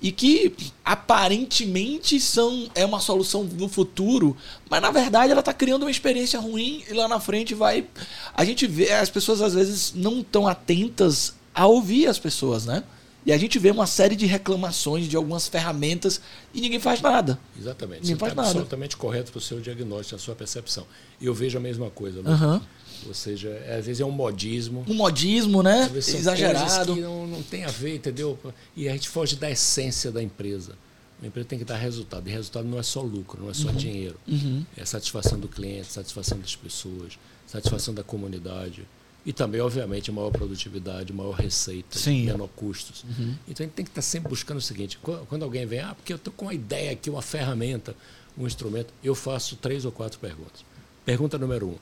e que aparentemente são é uma solução no futuro, mas na verdade ela está criando uma experiência ruim e lá na frente vai a gente vê as pessoas às vezes não estão atentas a ouvir as pessoas, né? E a gente vê uma série de reclamações de algumas ferramentas e ninguém faz nada. Exatamente. Ninguém Você faz está nada. absolutamente correto para o seu diagnóstico, a sua percepção. E eu vejo a mesma coisa. Uhum. Ou seja, é, às vezes é um modismo. Um modismo, né? Exagerado. Que não, não tem a ver, entendeu? E a gente foge da essência da empresa. A empresa tem que dar resultado. E resultado não é só lucro, não é só uhum. dinheiro. Uhum. É satisfação do cliente, satisfação das pessoas, satisfação da comunidade. E também, obviamente, maior produtividade, maior receita, Sim. menor custos. Uhum. Então a gente tem que estar sempre buscando o seguinte: quando alguém vem, ah, porque eu estou com uma ideia aqui, uma ferramenta, um instrumento, eu faço três ou quatro perguntas. Pergunta número um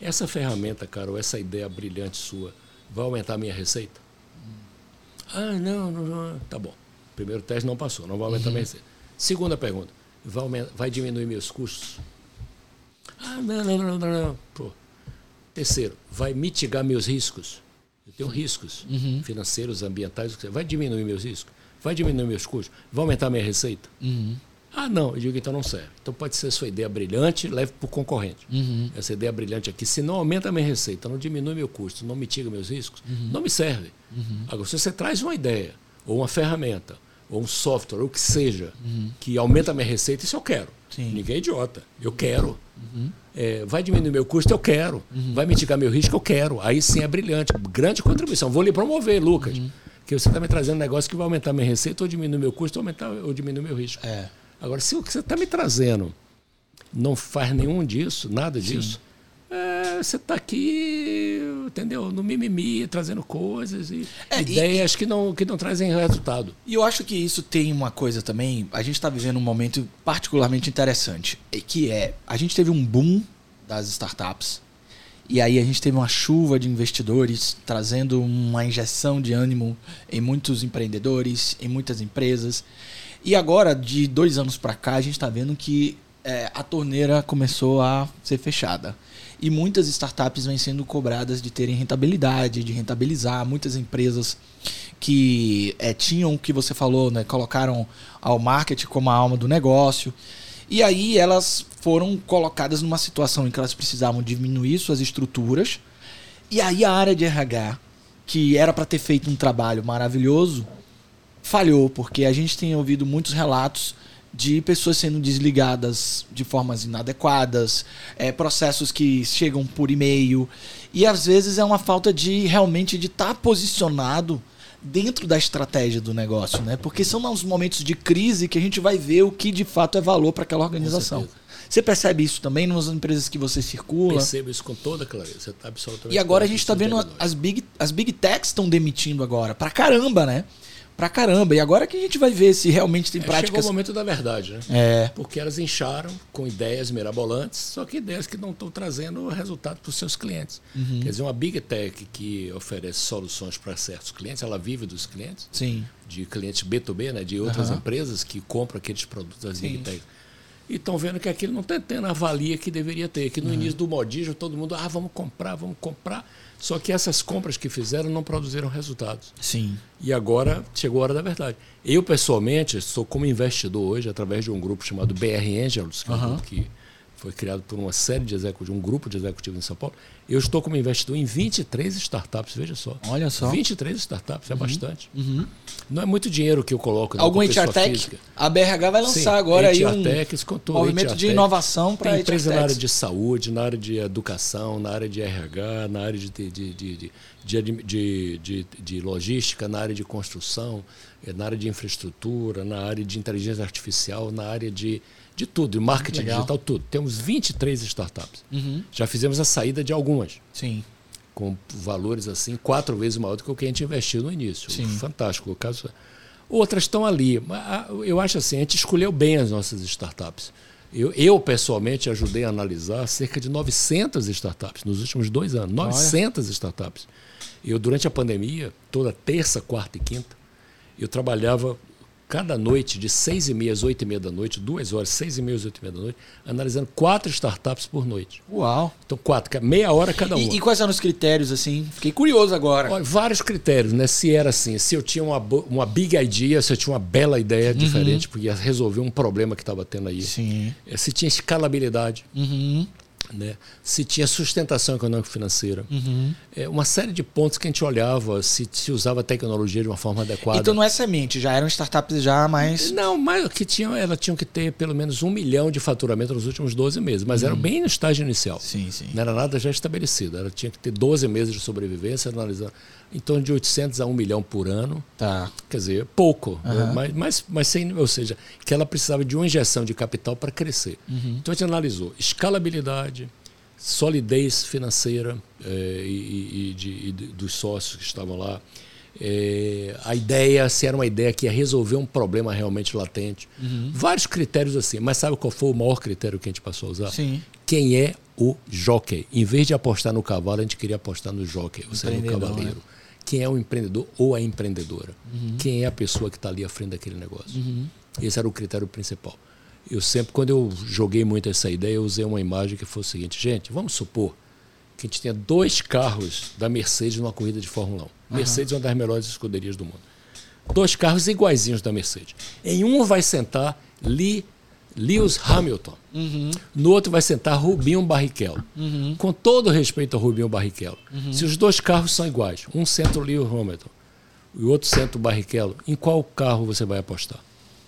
essa ferramenta, cara, ou essa ideia brilhante sua, vai aumentar a minha receita? Ah, não, não, não. Tá bom. Primeiro teste não passou, não vai aumentar uhum. a minha receita. Segunda pergunta, vai, aumentar, vai diminuir meus custos? Ah, não, não, não, não. não. Pô. Terceiro, vai mitigar meus riscos? Eu tenho riscos uhum. financeiros, ambientais, vai diminuir meus riscos? Vai diminuir meus custos? Vai aumentar a minha receita? Uhum. Ah, não, eu digo então não serve. Então pode ser sua ideia brilhante, leve para o concorrente. Uhum. Essa ideia brilhante aqui, se não aumenta a minha receita, não diminui meu custo, não mitiga meus riscos, uhum. não me serve. Uhum. Agora, se você traz uma ideia, ou uma ferramenta, ou um software, ou o que seja, uhum. que aumenta a minha receita, isso eu quero. Sim. Ninguém é idiota. Eu quero. Uhum. É, vai diminuir meu custo, eu quero. Uhum. Vai mitigar meu risco, eu quero. Aí sim é brilhante. Grande contribuição. Vou lhe promover, Lucas. Que você está me trazendo um negócio que vai aumentar minha receita, ou diminuir meu custo, ou, aumentar, ou diminuir meu risco. É. Agora, se o que você está me trazendo não faz nenhum disso, nada disso, é, você está aqui, entendeu? No mimimi, trazendo coisas e é, ideias e, que, não, que não trazem resultado. E eu acho que isso tem uma coisa também. A gente está vivendo um momento particularmente interessante, que é a gente teve um boom das startups. E aí a gente teve uma chuva de investidores trazendo uma injeção de ânimo em muitos empreendedores, em muitas empresas. E agora, de dois anos para cá, a gente está vendo que é, a torneira começou a ser fechada. E muitas startups vêm sendo cobradas de terem rentabilidade, de rentabilizar. Muitas empresas que é, tinham o que você falou, né, colocaram ao marketing como a alma do negócio. E aí elas foram colocadas numa situação em que elas precisavam diminuir suas estruturas. E aí a área de RH, que era para ter feito um trabalho maravilhoso, falhou, porque a gente tem ouvido muitos relatos de pessoas sendo desligadas de formas inadequadas, é, processos que chegam por e-mail. E às vezes é uma falta de realmente de estar tá posicionado dentro da estratégia do negócio, né? Porque são nos momentos de crise que a gente vai ver o que de fato é valor para aquela organização. Você percebe isso também nas empresas que você circula? Percebo isso com toda clareza. Tá absolutamente e agora a gente está vendo as big, as big techs estão demitindo agora. Pra caramba, né? Pra caramba. E agora que a gente vai ver se realmente tem é, práticas. Chegou o momento da verdade, né? É. Porque elas incharam com ideias mirabolantes, só que ideias que não estão trazendo resultado para os seus clientes. Uhum. Quer dizer, uma Big Tech que oferece soluções para certos clientes, ela vive dos clientes. Sim. De clientes B2B, né? De outras uhum. empresas que compram aqueles produtos das Sim. Big Tech. e estão vendo que aquilo não está tendo a valia que deveria ter. Que no uhum. início do modismo todo mundo, ah, vamos comprar, vamos comprar. Só que essas compras que fizeram não produziram resultados. Sim. E agora chegou a hora da verdade. Eu, pessoalmente, sou como investidor hoje, através de um grupo chamado BR Angels, que, é um grupo que foi criado por uma série de executivos, um grupo de executivos em São Paulo. Eu estou como investidor em 23 startups, veja só. Olha só. 23 startups, é uhum. é bastante. Uhum. Não é muito dinheiro que eu coloco. Algum HR A BRH vai lançar Sim, agora aí um com movimento de inovação para empresa na área de saúde, na área de educação, na área de RH, na área de, de, de, de, de, de logística, na área de construção, eh, na área de infraestrutura, na área de inteligência artificial, na área de de tudo, de marketing Legal. digital, tudo. Temos 23 startups. Uhum. Já fizemos a saída de algumas. Sim. Com valores assim, quatro vezes maior do que o que a gente investiu no início. Sim. Fantástico. O caso... Outras estão ali. Eu acho assim, a gente escolheu bem as nossas startups. Eu, eu, pessoalmente, ajudei a analisar cerca de 900 startups nos últimos dois anos. 900 Olha. startups. Eu, durante a pandemia, toda terça, quarta e quinta, eu trabalhava cada noite, de seis e meia às oito e meia da noite, duas horas, seis e meia às oito e meia da noite, analisando quatro startups por noite. Uau! Então, quatro, meia hora cada uma. E, e quais eram os critérios, assim? Fiquei curioso agora. Olha, vários critérios, né? Se era assim, se eu tinha uma, uma big idea, se eu tinha uma bela ideia uhum. diferente, porque ia resolver um problema que estava tendo aí. Sim. É, se tinha escalabilidade. Uhum né? se tinha sustentação econômica financeira. Uhum. É, uma série de pontos que a gente olhava, se, se usava a tecnologia de uma forma adequada. Então não é semente, já eram startups já mais. Não, mas que tinham, elas tinham que ter pelo menos um milhão de faturamento nos últimos 12 meses, mas uhum. eram bem no estágio inicial. Sim, sim. Não era nada já estabelecido. Ela tinha que ter 12 meses de sobrevivência, analisando em torno de 800 a 1 milhão por ano. Tá. Quer dizer, pouco, uhum. né? mas, mas, mas sem, ou seja, que ela precisava de uma injeção de capital para crescer. Uhum. Então a gente analisou escalabilidade, solidez financeira é, e, e, de, e, dos sócios que estavam lá. É, a ideia, se era uma ideia que ia resolver um problema realmente latente. Uhum. Vários critérios assim. Mas sabe qual foi o maior critério que a gente passou a usar? Sim. Quem é o jockey? Em vez de apostar no cavalo, a gente queria apostar no jockey, ou seja, no cavaleiro. Né? Quem é o empreendedor ou a empreendedora? Uhum. Quem é a pessoa que está ali à frente daquele negócio? Uhum. Esse era o critério principal eu sempre, quando eu joguei muito essa ideia, eu usei uma imagem que foi o seguinte: gente, vamos supor que a gente tenha dois carros da Mercedes numa corrida de Fórmula 1. Uhum. Mercedes é uma das melhores escuderias do mundo. Dois carros iguaizinhos da Mercedes. Em um vai sentar Lee, Lewis Hamilton. Uhum. No outro vai sentar Rubinho Barrichello. Uhum. Com todo respeito ao Rubinho Barrichello. Uhum. Se os dois carros são iguais, um senta o Lewis Hamilton e o outro senta o Barrichello, em qual carro você vai apostar?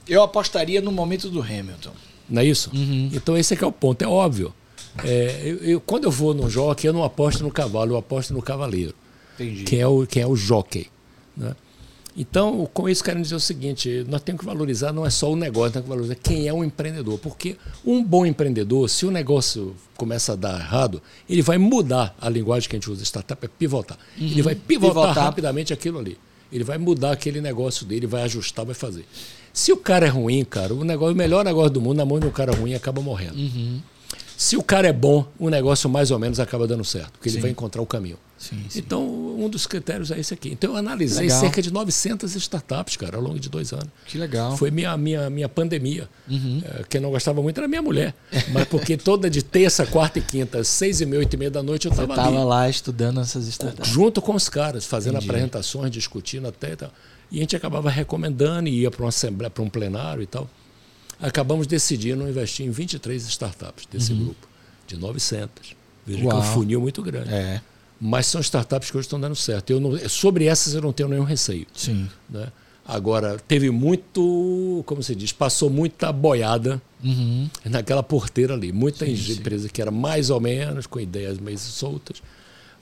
Eu apostaria no momento do Hamilton. Não é isso? Então esse é que é o ponto, é óbvio. É, eu, eu, quando eu vou no jockey, eu não aposto no cavalo, eu aposto no cavaleiro. Entendi. Quem é o, quem é o jockey. Né? Então, com isso, quero dizer o seguinte: nós temos que valorizar não é só o negócio, temos que valorizar quem é o empreendedor. Porque um bom empreendedor, se o negócio começa a dar errado, ele vai mudar a linguagem que a gente usa, startup é pivotar. Uhum. Ele vai pivotar, pivotar rapidamente aquilo ali. Ele vai mudar aquele negócio dele, vai ajustar, vai fazer. Se o cara é ruim, cara, o, negócio, o melhor negócio do mundo na mão de um cara ruim acaba morrendo. Uhum. Se o cara é bom, o negócio mais ou menos acaba dando certo, porque Sim. ele vai encontrar o caminho. Sim, sim. Então, um dos critérios é esse aqui. Então, eu analisei legal. cerca de 900 startups, cara, ao longo de dois anos. Que legal. Foi minha, minha, minha pandemia. Uhum. É, quem não gostava muito era minha mulher. Mas porque toda de terça, quarta e quinta, seis e meia, oito e meia da noite, eu estava ali. estava lá estudando essas startups. Junto com os caras, fazendo Entendi. apresentações, discutindo até e tal. E a gente acabava recomendando e ia para uma assembleia, para um plenário e tal. Acabamos decidindo investir em 23 startups desse uhum. grupo, de 900. Veja Uau. que é um funil muito grande. É. Mas são startups que hoje estão dando certo. Eu não, sobre essas eu não tenho nenhum receio. Sim. Né? Agora, teve muito, como se diz, passou muita boiada uhum. naquela porteira ali. Muita sim, empresa sim. que era mais ou menos, com ideias meio soltas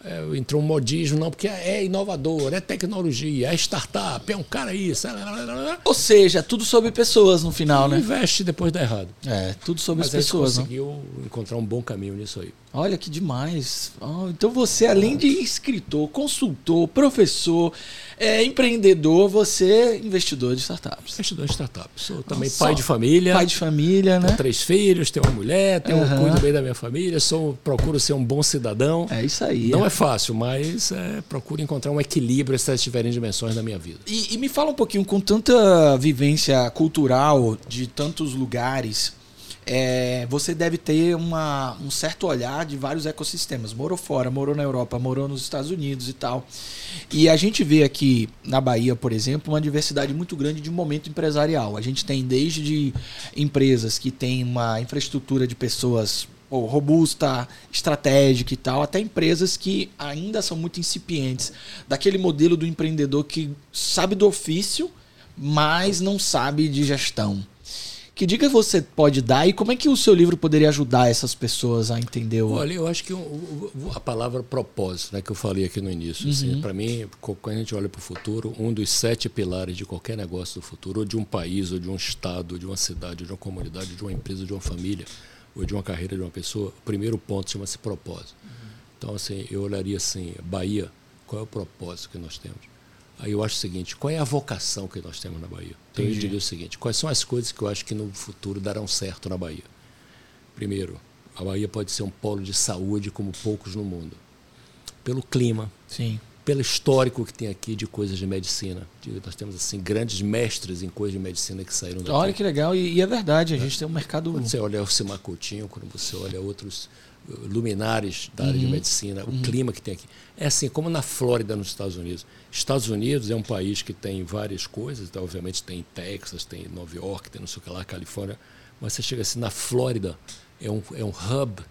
é, entrou um modismo, não, porque é inovador, é tecnologia, é startup, é um cara isso. Ou seja, tudo sobre pessoas no final, né? Investe depois dá errado. É, tudo sobre Mas as pessoas. A gente conseguiu não? encontrar um bom caminho nisso aí. Olha que demais. Oh, então você, além de escritor, consultor, professor, é, empreendedor, você é investidor de startups. Investidor de startups. Sou também Nossa, pai de família. Pai de família, né? Tenho três filhos, tenho uma mulher, tenho uhum. cuido bem da minha família, sou, procuro ser um bom cidadão. É isso aí. Não é, é fácil, mas é, procuro encontrar um equilíbrio essas diferentes dimensões da minha vida. E, e me fala um pouquinho, com tanta vivência cultural de tantos lugares, é, você deve ter uma, um certo olhar de vários ecossistemas. Morou fora, morou na Europa, morou nos Estados Unidos e tal. E a gente vê aqui na Bahia, por exemplo, uma diversidade muito grande de momento empresarial. A gente tem desde de empresas que têm uma infraestrutura de pessoas robusta, estratégica e tal, até empresas que ainda são muito incipientes. Daquele modelo do empreendedor que sabe do ofício, mas não sabe de gestão. Que dica você pode dar e como é que o seu livro poderia ajudar essas pessoas a entender o. Olha, eu acho que a palavra propósito, né, que eu falei aqui no início, assim, uhum. assim, para mim, quando a gente olha para o futuro, um dos sete pilares de qualquer negócio do futuro, ou de um país, ou de um estado, ou de uma cidade, ou de uma comunidade, ou de uma empresa, ou de uma família, ou de uma carreira de uma pessoa, o primeiro ponto chama-se propósito. Uhum. Então, assim, eu olharia assim, Bahia, qual é o propósito que nós temos? Aí eu acho o seguinte: qual é a vocação que nós temos na Bahia? Então eu diria o seguinte: quais são as coisas que eu acho que no futuro darão certo na Bahia? Primeiro, a Bahia pode ser um polo de saúde como poucos no mundo. Pelo clima, Sim. pelo histórico que tem aqui de coisas de medicina. Nós temos assim grandes mestres em coisas de medicina que saíram daqui. Olha que legal, e, e é verdade, a gente tem um mercado. Quando você olha o Cimar Coutinho, quando você olha outros luminares da área uhum. de medicina, o uhum. clima que tem aqui. É assim, como na Flórida, nos Estados Unidos. Estados Unidos é um país que tem várias coisas, então, obviamente tem Texas, tem Nova York, tem não sei o que lá, Califórnia, mas você chega assim, na Flórida é um, é um hub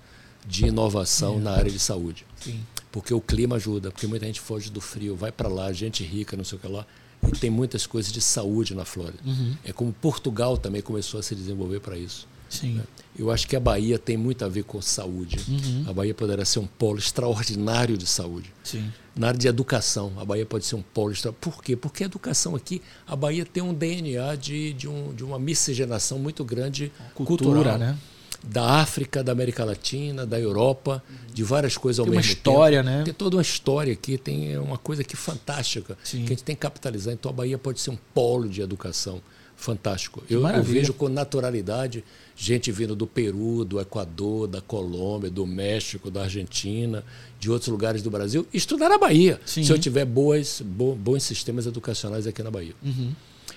de inovação na área de saúde. Sim. Porque o clima ajuda, porque muita gente foge do frio, vai para lá, gente rica, não sei o que lá, e tem muitas coisas de saúde na Flórida. Uhum. É como Portugal também começou a se desenvolver para isso. Sim. Né? Eu acho que a Bahia tem muito a ver com saúde. Uhum. A Bahia poderá ser um polo extraordinário de saúde. Sim. Na área de educação, a Bahia pode ser um polo extraordinário. Por quê? Porque a educação aqui, a Bahia tem um DNA de, de, um, de uma miscigenação muito grande Cultura, cultural. né? Da África, da América Latina, da Europa, de várias coisas ao tem mesmo tempo. Tem uma história, tempo. né? Tem toda uma história aqui, tem uma coisa aqui fantástica Sim. que a gente tem que capitalizar. Então a Bahia pode ser um polo de educação fantástico. Eu, eu, vejo com naturalidade gente vindo do Peru, do Equador, da Colômbia, do México, da Argentina, de outros lugares do Brasil, estudar na Bahia, Sim. se eu tiver boas, bo, bons sistemas educacionais aqui na Bahia. Uhum.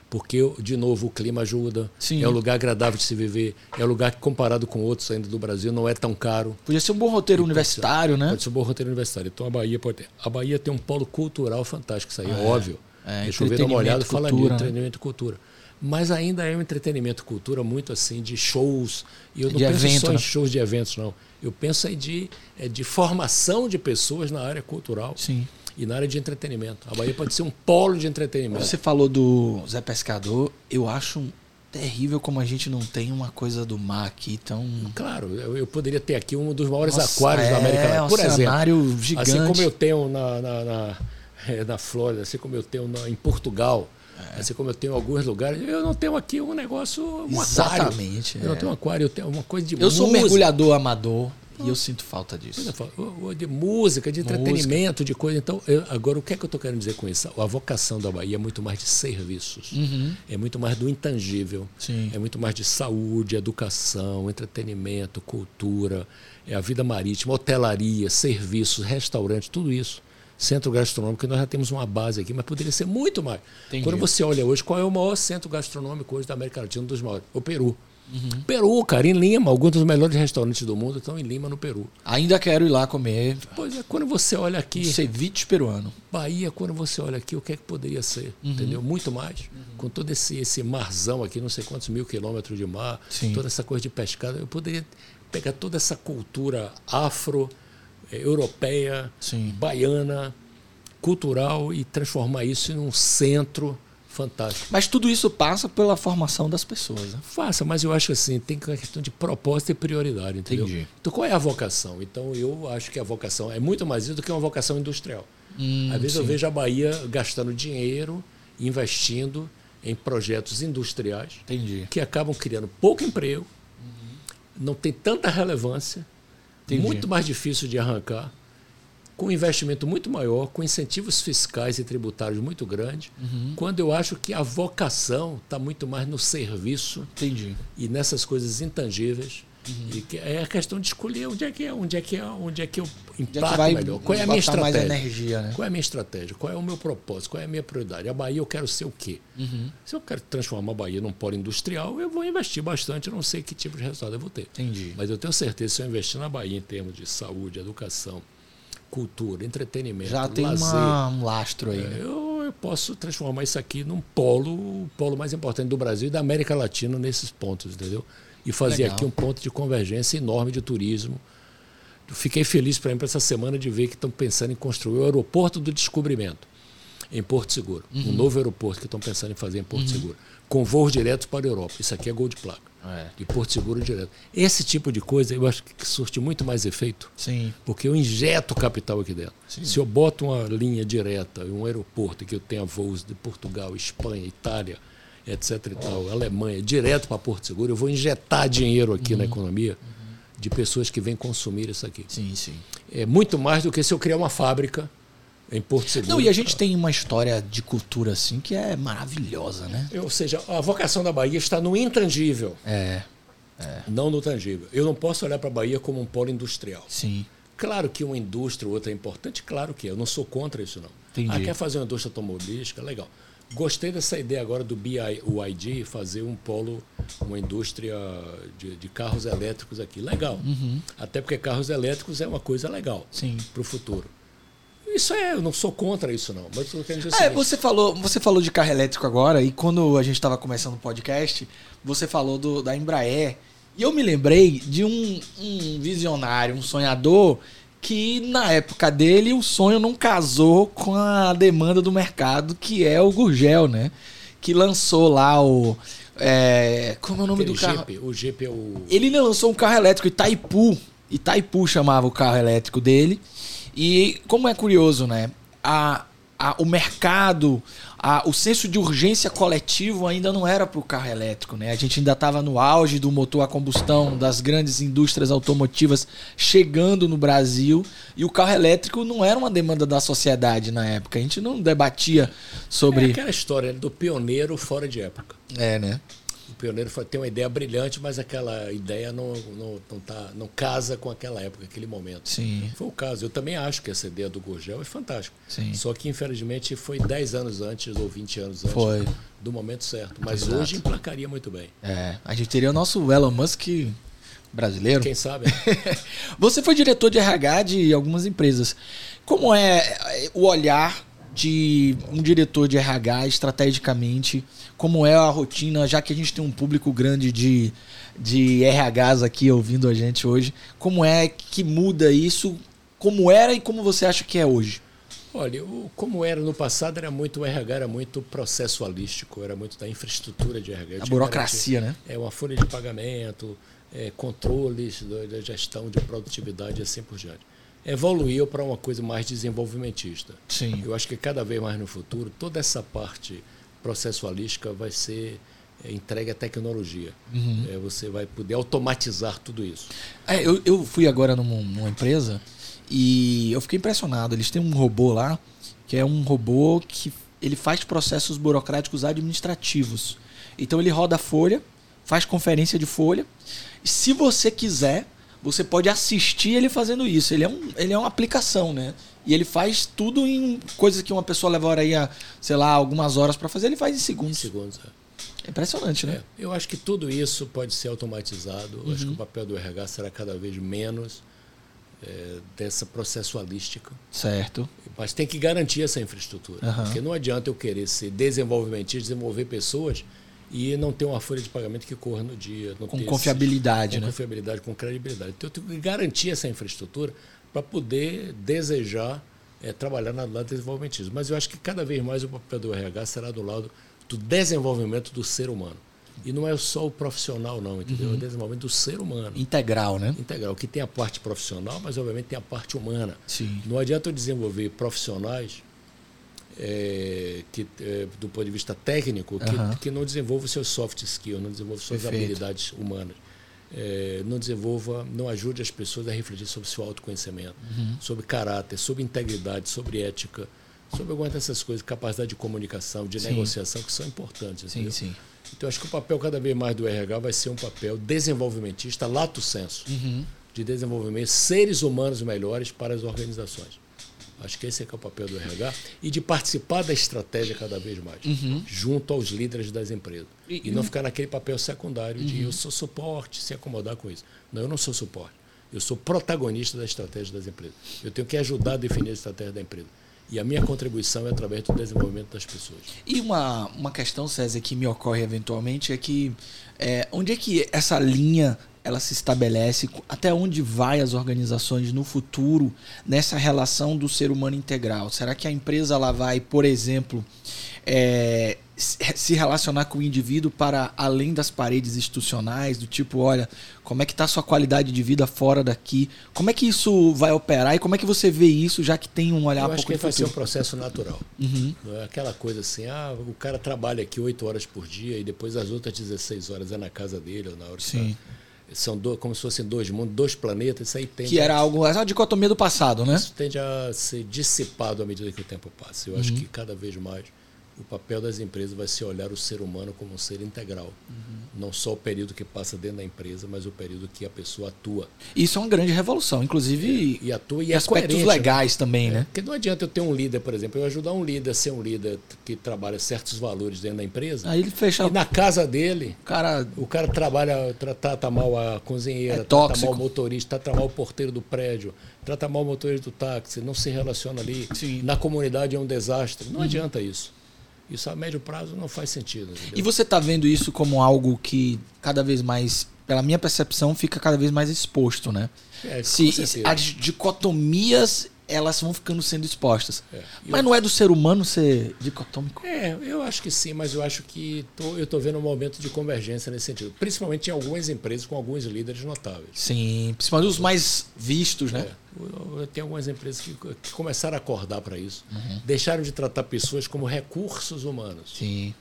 Porque, de novo, o clima ajuda, Sim. é um lugar agradável de se viver, é um lugar que, comparado com outros ainda do Brasil, não é tão caro. Podia ser um bom roteiro universitário, né? Pode ser um bom roteiro universitário. Então a Bahia pode ter. A Bahia tem um polo cultural fantástico, isso aí Ah, é, óbvio. É, Deixa eu ver uma olhada e falar cultura, né? entretenimento e cultura mas ainda é um entretenimento cultura muito assim de shows e eu não De penso evento, só em né? shows de eventos não eu penso aí de é, de formação de pessoas na área cultural Sim. e na área de entretenimento a Bahia pode ser um polo de entretenimento Você falou do Zé Pescador, eu acho terrível como a gente não tem uma coisa do mar aqui tão. claro eu, eu poderia ter aqui um dos maiores Nossa, aquários é, da América Latina por um exemplo cenário gigante. assim como eu tenho na na, na, é, na Flórida assim como eu tenho na, em Portugal É. Assim como eu tenho alguns lugares, eu não tenho aqui um negócio, um Exatamente. aquário. Eu não é. tenho um aquário, eu tenho uma coisa de Eu música. sou um mergulhador amador e eu sinto falta disso. Falo, De música, de entretenimento, de coisa. Então, eu- agora, o que é que eu estou querendo dizer com isso? A vocação da Bahia é muito mais de serviços. Uhum. É muito mais do intangível. Sim. É muito mais de saúde, educação, entretenimento, cultura, é a vida marítima, hotelaria, serviços, restaurante, tudo isso. Centro gastronômico, que nós já temos uma base aqui, mas poderia ser muito mais. Entendi. Quando você olha hoje, qual é o maior centro gastronômico hoje da América Latina, um dos maiores? O Peru. Uhum. Peru, cara, em Lima. Alguns dos melhores restaurantes do mundo estão em Lima, no Peru. Ainda quero ir lá comer Pois é, quando você olha aqui, um ceviche peruano. Bahia, quando você olha aqui, o que é que poderia ser? Uhum. Entendeu? Muito mais. Com todo esse, esse marzão aqui, não sei quantos mil quilômetros de mar, Sim. toda essa coisa de pescado, eu poderia pegar toda essa cultura afro, europeia, Sim. baiana, cultural e transformar isso em um centro fantástico. Mas tudo isso passa pela formação das pessoas. Né? Faça, mas eu acho assim, tem uma questão de propósito e prioridade, entendeu? Entendi. Então qual é a vocação? Então eu acho que a vocação é muito mais isso do que uma vocação industrial. Hum, Às vezes eu sim. vejo a Bahia gastando dinheiro, investindo em projetos industriais Entendi. que acabam criando pouco emprego, não tem tanta relevância, Entendi. muito mais difícil de arrancar, com um investimento muito maior, com incentivos fiscais e tributários muito grandes, Uhum. quando eu acho que a vocação está muito mais no serviço Entendi. e nessas coisas intangíveis Uhum. E é a questão de escolher onde é que é, onde é que é, onde é que eu impacto é vai, melhor. Qual é a minha estratégia? Energia, né? Qual é a minha estratégia? Qual é o meu propósito? Qual é a minha prioridade? A Bahia eu quero ser o quê? Uhum. Se eu quero transformar a Bahia num polo industrial, eu vou investir bastante, eu não sei que tipo de resultado eu vou ter. Entendi. Mas eu tenho certeza se eu investir na Bahia em termos de saúde, educação, cultura, entretenimento, já tem lazer, uma, um lastro aí. É, né? eu, eu, posso transformar isso aqui num polo, o polo mais importante do Brasil e da América Latina nesses pontos, entendeu? E fazer Legal. aqui um ponto de convergência enorme de turismo. Fiquei feliz para essa semana de ver que estão pensando em construir o aeroporto do descobrimento em Porto Seguro, uhum. um novo aeroporto que estão pensando em fazer em Porto uhum. Seguro, com voos diretos para a Europa. Isso aqui é gol de placa. É. De Porto Seguro direto. Esse tipo de coisa eu acho que surte muito mais efeito. Sim. Porque eu injeto capital aqui dentro. Sim. Se eu boto uma linha direta, um aeroporto que eu tenha voos de Portugal, Espanha, Itália, etc. e tal, Alemanha, direto para Porto Seguro, eu vou injetar dinheiro aqui uhum. na economia uhum. de pessoas que vêm consumir isso aqui. Sim, sim. É muito mais do que se eu criar uma fábrica em Porto Seguro. Não, e a gente tem uma história de cultura assim que é maravilhosa, né? Ou seja, a vocação da Bahia está no intangível. É. é. Não no tangível. Eu não posso olhar para a Bahia como um polo industrial. Sim. Claro que uma indústria ou outra é importante, claro que é. Eu não sou contra isso, não. Entendi. Ah, quer fazer uma indústria automobilística? Legal. Gostei dessa ideia agora do BID fazer um polo, uma indústria de, de carros elétricos aqui. Legal. Uhum. Até porque carros elétricos é uma coisa legal para o futuro. Isso é, eu não sou contra isso, não. Mas eu quero dizer é, você falou, você falou de carro elétrico agora, e quando a gente estava começando o podcast, você falou do, da Embraer. E eu me lembrei de um, um visionário, um sonhador, que na época dele o sonho não casou com a demanda do mercado, que é o Gurgel, né? Que lançou lá o. É, como é o nome Aquele do carro? Jeep, o Jeep é o. Ele lançou um carro elétrico, Itaipu. Itaipu chamava o carro elétrico dele. E como é curioso, né? A, a, o mercado, a, o senso de urgência coletivo ainda não era para o carro elétrico, né? A gente ainda estava no auge do motor a combustão, das grandes indústrias automotivas chegando no Brasil e o carro elétrico não era uma demanda da sociedade na época. A gente não debatia sobre. É aquela história do pioneiro fora de época. É, né? Pioneiro foi, tem uma ideia brilhante, mas aquela ideia não, não, não, tá, não casa com aquela época, aquele momento. Sim. Foi o caso. Eu também acho que essa ideia do Gurgel é fantástica. Sim. Só que, infelizmente, foi 10 anos antes ou 20 anos antes foi. do momento certo. Mas Exato. hoje emplacaria muito bem. É, a gente teria o nosso Elon Musk brasileiro. Quem sabe? Você foi diretor de RH de algumas empresas. Como é o olhar de um diretor de RH estrategicamente, como é a rotina, já que a gente tem um público grande de, de RHs aqui ouvindo a gente hoje, como é que muda isso, como era e como você acha que é hoje? Olha, o, como era no passado, era muito o RH, era muito processualístico, era muito da infraestrutura de RH. A burocracia, né? É uma folha de pagamento, é, controles da gestão de produtividade e assim por diante evoluiu para uma coisa mais desenvolvimentista. Sim. Eu acho que cada vez mais no futuro, toda essa parte processualística vai ser é, entregue à tecnologia. Uhum. É, você vai poder automatizar tudo isso. É, eu, eu fui agora numa, numa empresa e eu fiquei impressionado. Eles têm um robô lá, que é um robô que ele faz processos burocráticos administrativos. Então ele roda folha, faz conferência de folha. Se você quiser, você pode assistir ele fazendo isso. Ele é, um, ele é uma aplicação, né? E ele faz tudo em coisas que uma pessoa levaria, sei lá, algumas horas para fazer, ele faz em segundos. Segundos, é. é impressionante, né? É, eu acho que tudo isso pode ser automatizado. Uhum. Acho que o papel do RH será cada vez menos é, dessa processualística. Certo. Mas tem que garantir essa infraestrutura. Uhum. Porque não adianta eu querer ser desenvolvimentista, desenvolver pessoas e não ter uma folha de pagamento que corra no dia. com confiabilidade, esse, né? Com confiabilidade, com credibilidade. Então, eu tenho que garantir essa infraestrutura para poder desejar é, trabalhar na lado do desenvolvimentismo. Mas eu acho que cada vez mais o papel do RH será do lado do desenvolvimento do ser humano. E não é só o profissional, não, entendeu? Uhum. É o desenvolvimento do ser humano. Integral, né? Integral, que tem a parte profissional, mas obviamente tem a parte humana. Sim. Não adianta eu desenvolver profissionais é, que, é, do ponto de vista técnico, que, uhum. que não desenvolva seus soft skills, não desenvolva suas Perfeito. habilidades humanas. É, não desenvolva, não ajude as pessoas a refletir sobre seu autoconhecimento, uhum. sobre caráter, sobre integridade, sobre ética, sobre algumas dessas coisas, capacidade de comunicação, de sim. negociação, que são importantes. Sim, sim. Então, acho que o papel cada vez mais do RH vai ser um papel desenvolvimentista, lato senso, uhum. de desenvolvimento seres humanos melhores para as organizações. Acho que esse é, que é o papel do RH e de participar da estratégia cada vez mais, uhum. junto aos líderes das empresas. E, e não ficar naquele papel secundário de uhum. eu sou suporte, se acomodar com isso. Não, eu não sou suporte. Eu sou protagonista da estratégia das empresas. Eu tenho que ajudar a definir a estratégia da empresa. E a minha contribuição é através do desenvolvimento das pessoas. E uma, uma questão, César, que me ocorre eventualmente é que é, onde é que essa linha ela se estabelece, até onde vai as organizações no futuro nessa relação do ser humano integral? Será que a empresa ela vai, por exemplo, é, se relacionar com o indivíduo para além das paredes institucionais, do tipo, olha, como é que está a sua qualidade de vida fora daqui? Como é que isso vai operar e como é que você vê isso, já que tem um olhar Eu acho que vai ser um processo natural. Uhum. Não é aquela coisa assim, ah, o cara trabalha aqui 8 horas por dia e depois as outras 16 horas é na casa dele ou na hora Sim. Tá são do, como se fossem dois mundos, dois planetas, isso aí tem. Que era algo, essa dicotomia do passado, né? Isso tende a ser dissipado à medida que o tempo passa. Eu uhum. acho que cada vez mais o papel das empresas vai ser olhar o ser humano como um ser integral. Uhum. Não só o período que passa dentro da empresa, mas o período que a pessoa atua. Isso é uma grande revolução, inclusive. É, e atua e é aspectos legais né? também, é, né? Porque não adianta eu ter um líder, por exemplo, eu ajudar um líder a ser um líder que trabalha certos valores dentro da empresa. Aí ele fecha. E na casa dele, cara, o cara trabalha, trata mal a cozinheira, é trata mal o motorista, trata mal o porteiro do prédio, trata mal o motorista do táxi, não se relaciona ali. Sim. Na comunidade é um desastre. Não uhum. adianta isso. Isso a médio prazo não faz sentido. Entendeu? E você está vendo isso como algo que cada vez mais, pela minha percepção, fica cada vez mais exposto, né? É, Se as dicotomias elas vão ficando sendo expostas. É. Mas eu... não é do ser humano ser dicotômico? É, eu acho que sim, mas eu acho que tô, eu estou vendo um momento de convergência nesse sentido. Principalmente em algumas empresas com alguns líderes notáveis. Sim, principalmente os mais vistos, né? É. Tenho algumas empresas que, que começaram a acordar para isso. Uhum. Deixaram de tratar pessoas como recursos humanos. Sim.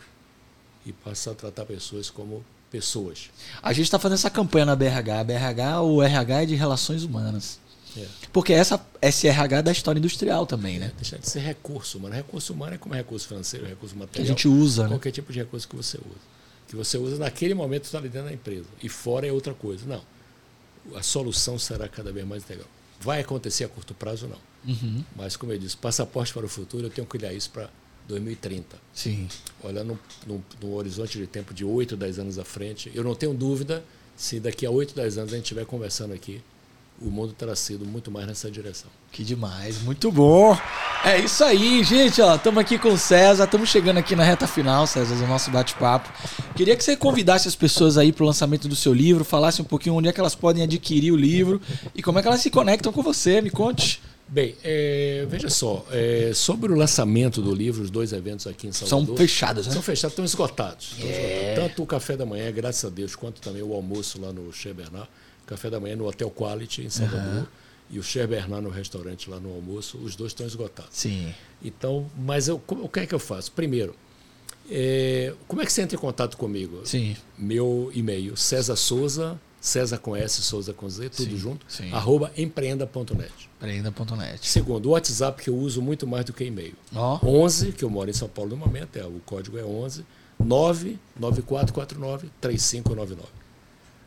E passaram a tratar pessoas como pessoas. A gente está fazendo essa campanha na BRH. A BRH, o RH é de relações humanas. É. Porque essa SRH é da história industrial também, né? Deixa de ser recurso humano. Recurso humano é como recurso financeiro, recurso material. Que a gente usa, né? Qualquer né? tipo de recurso que você usa. Que você usa naquele momento está ali dentro da empresa. E fora é outra coisa. Não. A solução será cada vez mais integral. Vai acontecer a curto prazo, não. Uhum. Mas, como eu disse, passaporte para o futuro, eu tenho que olhar isso para 2030. Sim. Olhando num horizonte de tempo de 8, 10 anos à frente, eu não tenho dúvida se daqui a 8, 10 anos a gente estiver conversando aqui o mundo terá sido muito mais nessa direção. Que demais, muito bom. É isso aí, gente, ó, estamos aqui com o César, estamos chegando aqui na reta final, César, do nosso bate-papo. Queria que você convidasse as pessoas aí para o lançamento do seu livro, falasse um pouquinho onde é que elas podem adquirir o livro e como é que elas se conectam com você, me conte. Bem, é, veja só, é, sobre o lançamento do livro, os dois eventos aqui em Salvador... São fechados, né? São fechados, estão esgotados. Estão é. esgotados. Tanto o café da manhã, graças a Deus, quanto também o almoço lá no Che Bernard café da manhã no Hotel Quality, em Salvador, uhum. e o Cher Bernard no restaurante lá no almoço, os dois estão esgotados. Sim. Então, mas eu, o que é que eu faço? Primeiro, é, como é que você entra em contato comigo? Sim. Meu e-mail, César Souza, César com S, Souza com Z, tudo sim, junto, sim. arroba empreenda.net. Empreenda.net. Segundo, o WhatsApp que eu uso muito mais do que e-mail. Oh. 11, que eu moro em São Paulo no momento, é, o código é 11 99449 3599.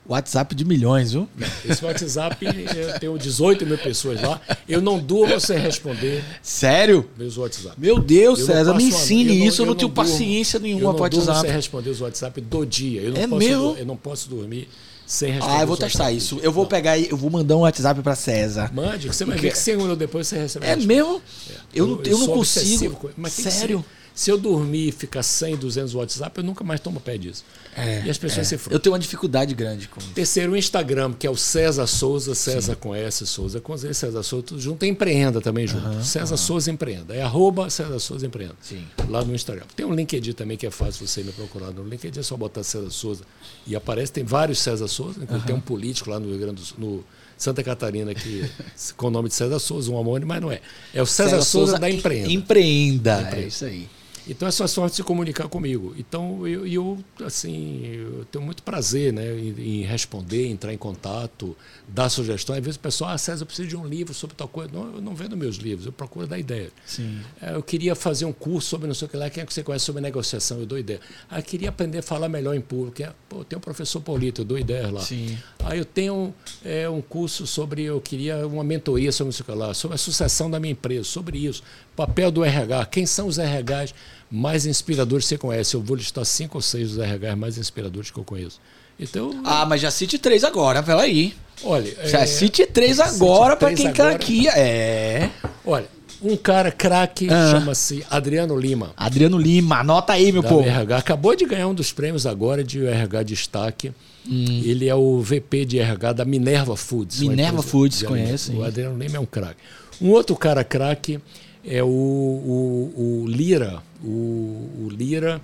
WhatsApp de milhões, viu? Esse WhatsApp, eu tenho 18 mil pessoas lá. Eu não durmo sem responder. Sério? Meus WhatsApp. Meu Deus, César, me ensine eu isso. eu não, tenho durmo, paciência nenhuma para WhatsApp. Eu não sem responder os WhatsApp do dia. Eu não é posso, meu? Eu não posso dormir sem responder. Ah, eu vou testar isso. Eu vou não. pegar e eu vou mandar um WhatsApp para César. Mande, você vai ver que 100 minutos depois você recebe. É mesmo? É. Eu, eu, eu, não consigo. Mas Sério? Se eu dormir e ficar 100, 200 WhatsApp, eu nunca mais tomo pé disso. É, e as pessoas é. se frustram. Eu tenho uma dificuldade grande com isso. Terceiro, o Instagram, que é o César Souza, César Sim. com S, Souza com Z, César Souza, tudo junto. Empreenda também junto. Uhum, César uhum. Souza Empreenda. É arroba César Souza Empreenda. Sim. Lá no Instagram. Tem um LinkedIn também que é fácil você me procurar. No LinkedIn é só botar César Souza e aparece. Tem vários César Souza. Uhum. Tem um político lá no Rio Grande do Sul. No, Santa Catarina, que, com o nome de César Souza, um homônimo, mas não é. É o César, César Souza, Souza da Empreenda. Empreenda. Empreenda. É isso aí. Então é só sorte de se comunicar comigo. Então eu, eu assim, eu tenho muito prazer né, em, em, responder, entrar em contato, dar sugestões. Às vezes o pessoal, ah, César, eu preciso de um livro sobre tal coisa. Não, eu não vendo meus livros, eu procuro dar ideia. Sim. É, eu queria fazer um curso sobre não sei o que lá, quem é que você conhece sobre negociação, eu dou ideia. Ah, eu queria aprender a falar melhor em público. É, pô, tem um professor Paulito, eu dou ideias lá. Sim. Aí eu tenho é, um curso sobre, eu queria uma mentoria sobre não sei o que lá, sobre a sucessão da minha empresa, sobre isso. Papel do RH, quem são os RHs? Mais inspiradores você conhece. Eu vou listar cinco ou seis dos RH mais inspiradores que eu conheço. Então, ah, mas já cite três agora, peraí. Olha. Já é, cite três agora para quem tá aqui. É. Olha, um cara craque ah. chama-se Adriano Lima. Adriano Lima, anota aí, meu povo. RH. Acabou de ganhar um dos prêmios agora de RH Destaque. Hum. Ele é o VP de RH da Minerva Foods. Minerva Foods, conhece? O Adriano Lima é um craque. Um outro cara craque é o, o, o Lira. O, o, Lira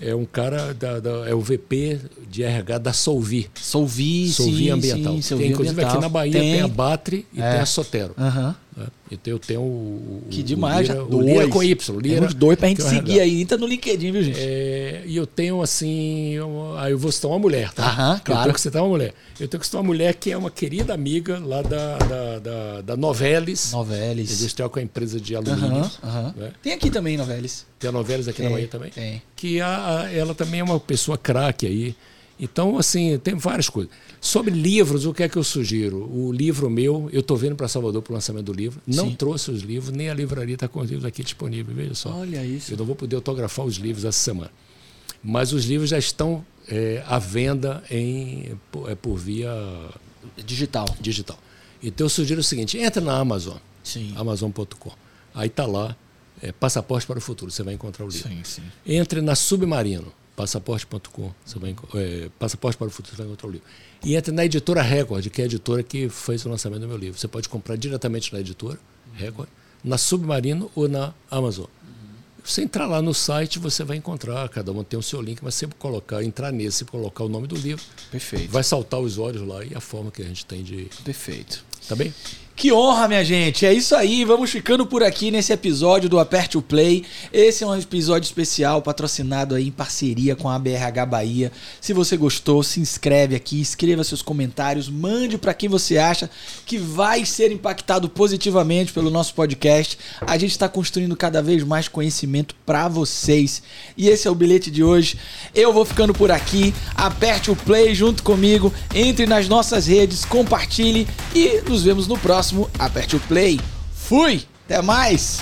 é um cara, da, da, é o VP de RH da Solvi. Solvi, Solvi sim, Ambiental. Sim, tem, inclusive ambiental. aqui na Bahia tem, tem a Batri e é. tem a Sotero. Uhum. Então eu tenho o. Que demais, o Lira, o Lira com Y. Lira, Temos dois pra gente seguir aí. Entra no LinkedIn, viu, gente? É, e eu tenho assim. Eu, aí eu vou citar uma mulher, tá? Aham, claro. Eu tenho que citar uma mulher. Eu tenho que citar uma mulher que é uma querida amiga lá da, da, da, da Novelis. Novelis. Industrial com a empresa de alumínio. Uhum, né? Tem aqui também Novelis. Tem a Novelis aqui tem, na Bahia também? Tem. Que a, a, ela também é uma pessoa craque aí. Então, assim, tem várias coisas. Sobre livros, o que é que eu sugiro? O livro meu, eu estou vindo para Salvador para o lançamento do livro. Não Sim. trouxe os livros, nem a livraria está com os livros aqui disponíveis, veja só. Olha isso. Eu não vou poder autografar os livros essa semana. Mas os livros já estão é, à venda em, por, é, por via digital. digital. Então eu sugiro o seguinte: entra na Amazon, sim. Amazon.com. Aí está lá, é, Passaporte para o Futuro, você vai encontrar o livro. Sim, sim. Entre na Submarino, passaporte.com, você vai é, Passaporte para o Futuro, você vai encontrar o livro. E entre na editora Record, que é a editora que fez o lançamento do meu livro. Você pode comprar diretamente na editora Record, na Submarino ou na Amazon. Você entrar lá no site, você vai encontrar, cada um tem o seu link, mas sempre colocar, entrar nesse, colocar o nome do livro. Perfeito. Vai saltar os olhos lá e a forma que a gente tem de. Perfeito. Tá bem? Que honra, minha gente. É isso aí. Vamos ficando por aqui nesse episódio do Aperte o Play. Esse é um episódio especial patrocinado aí em parceria com a BRH Bahia. Se você gostou, se inscreve aqui, escreva seus comentários, mande para quem você acha que vai ser impactado positivamente pelo nosso podcast. A gente está construindo cada vez mais conhecimento para vocês. E esse é o bilhete de hoje. Eu vou ficando por aqui. Aperte o Play junto comigo. Entre nas nossas redes, compartilhe e nos vemos no próximo próximo, aperte o play. Fui! Até mais!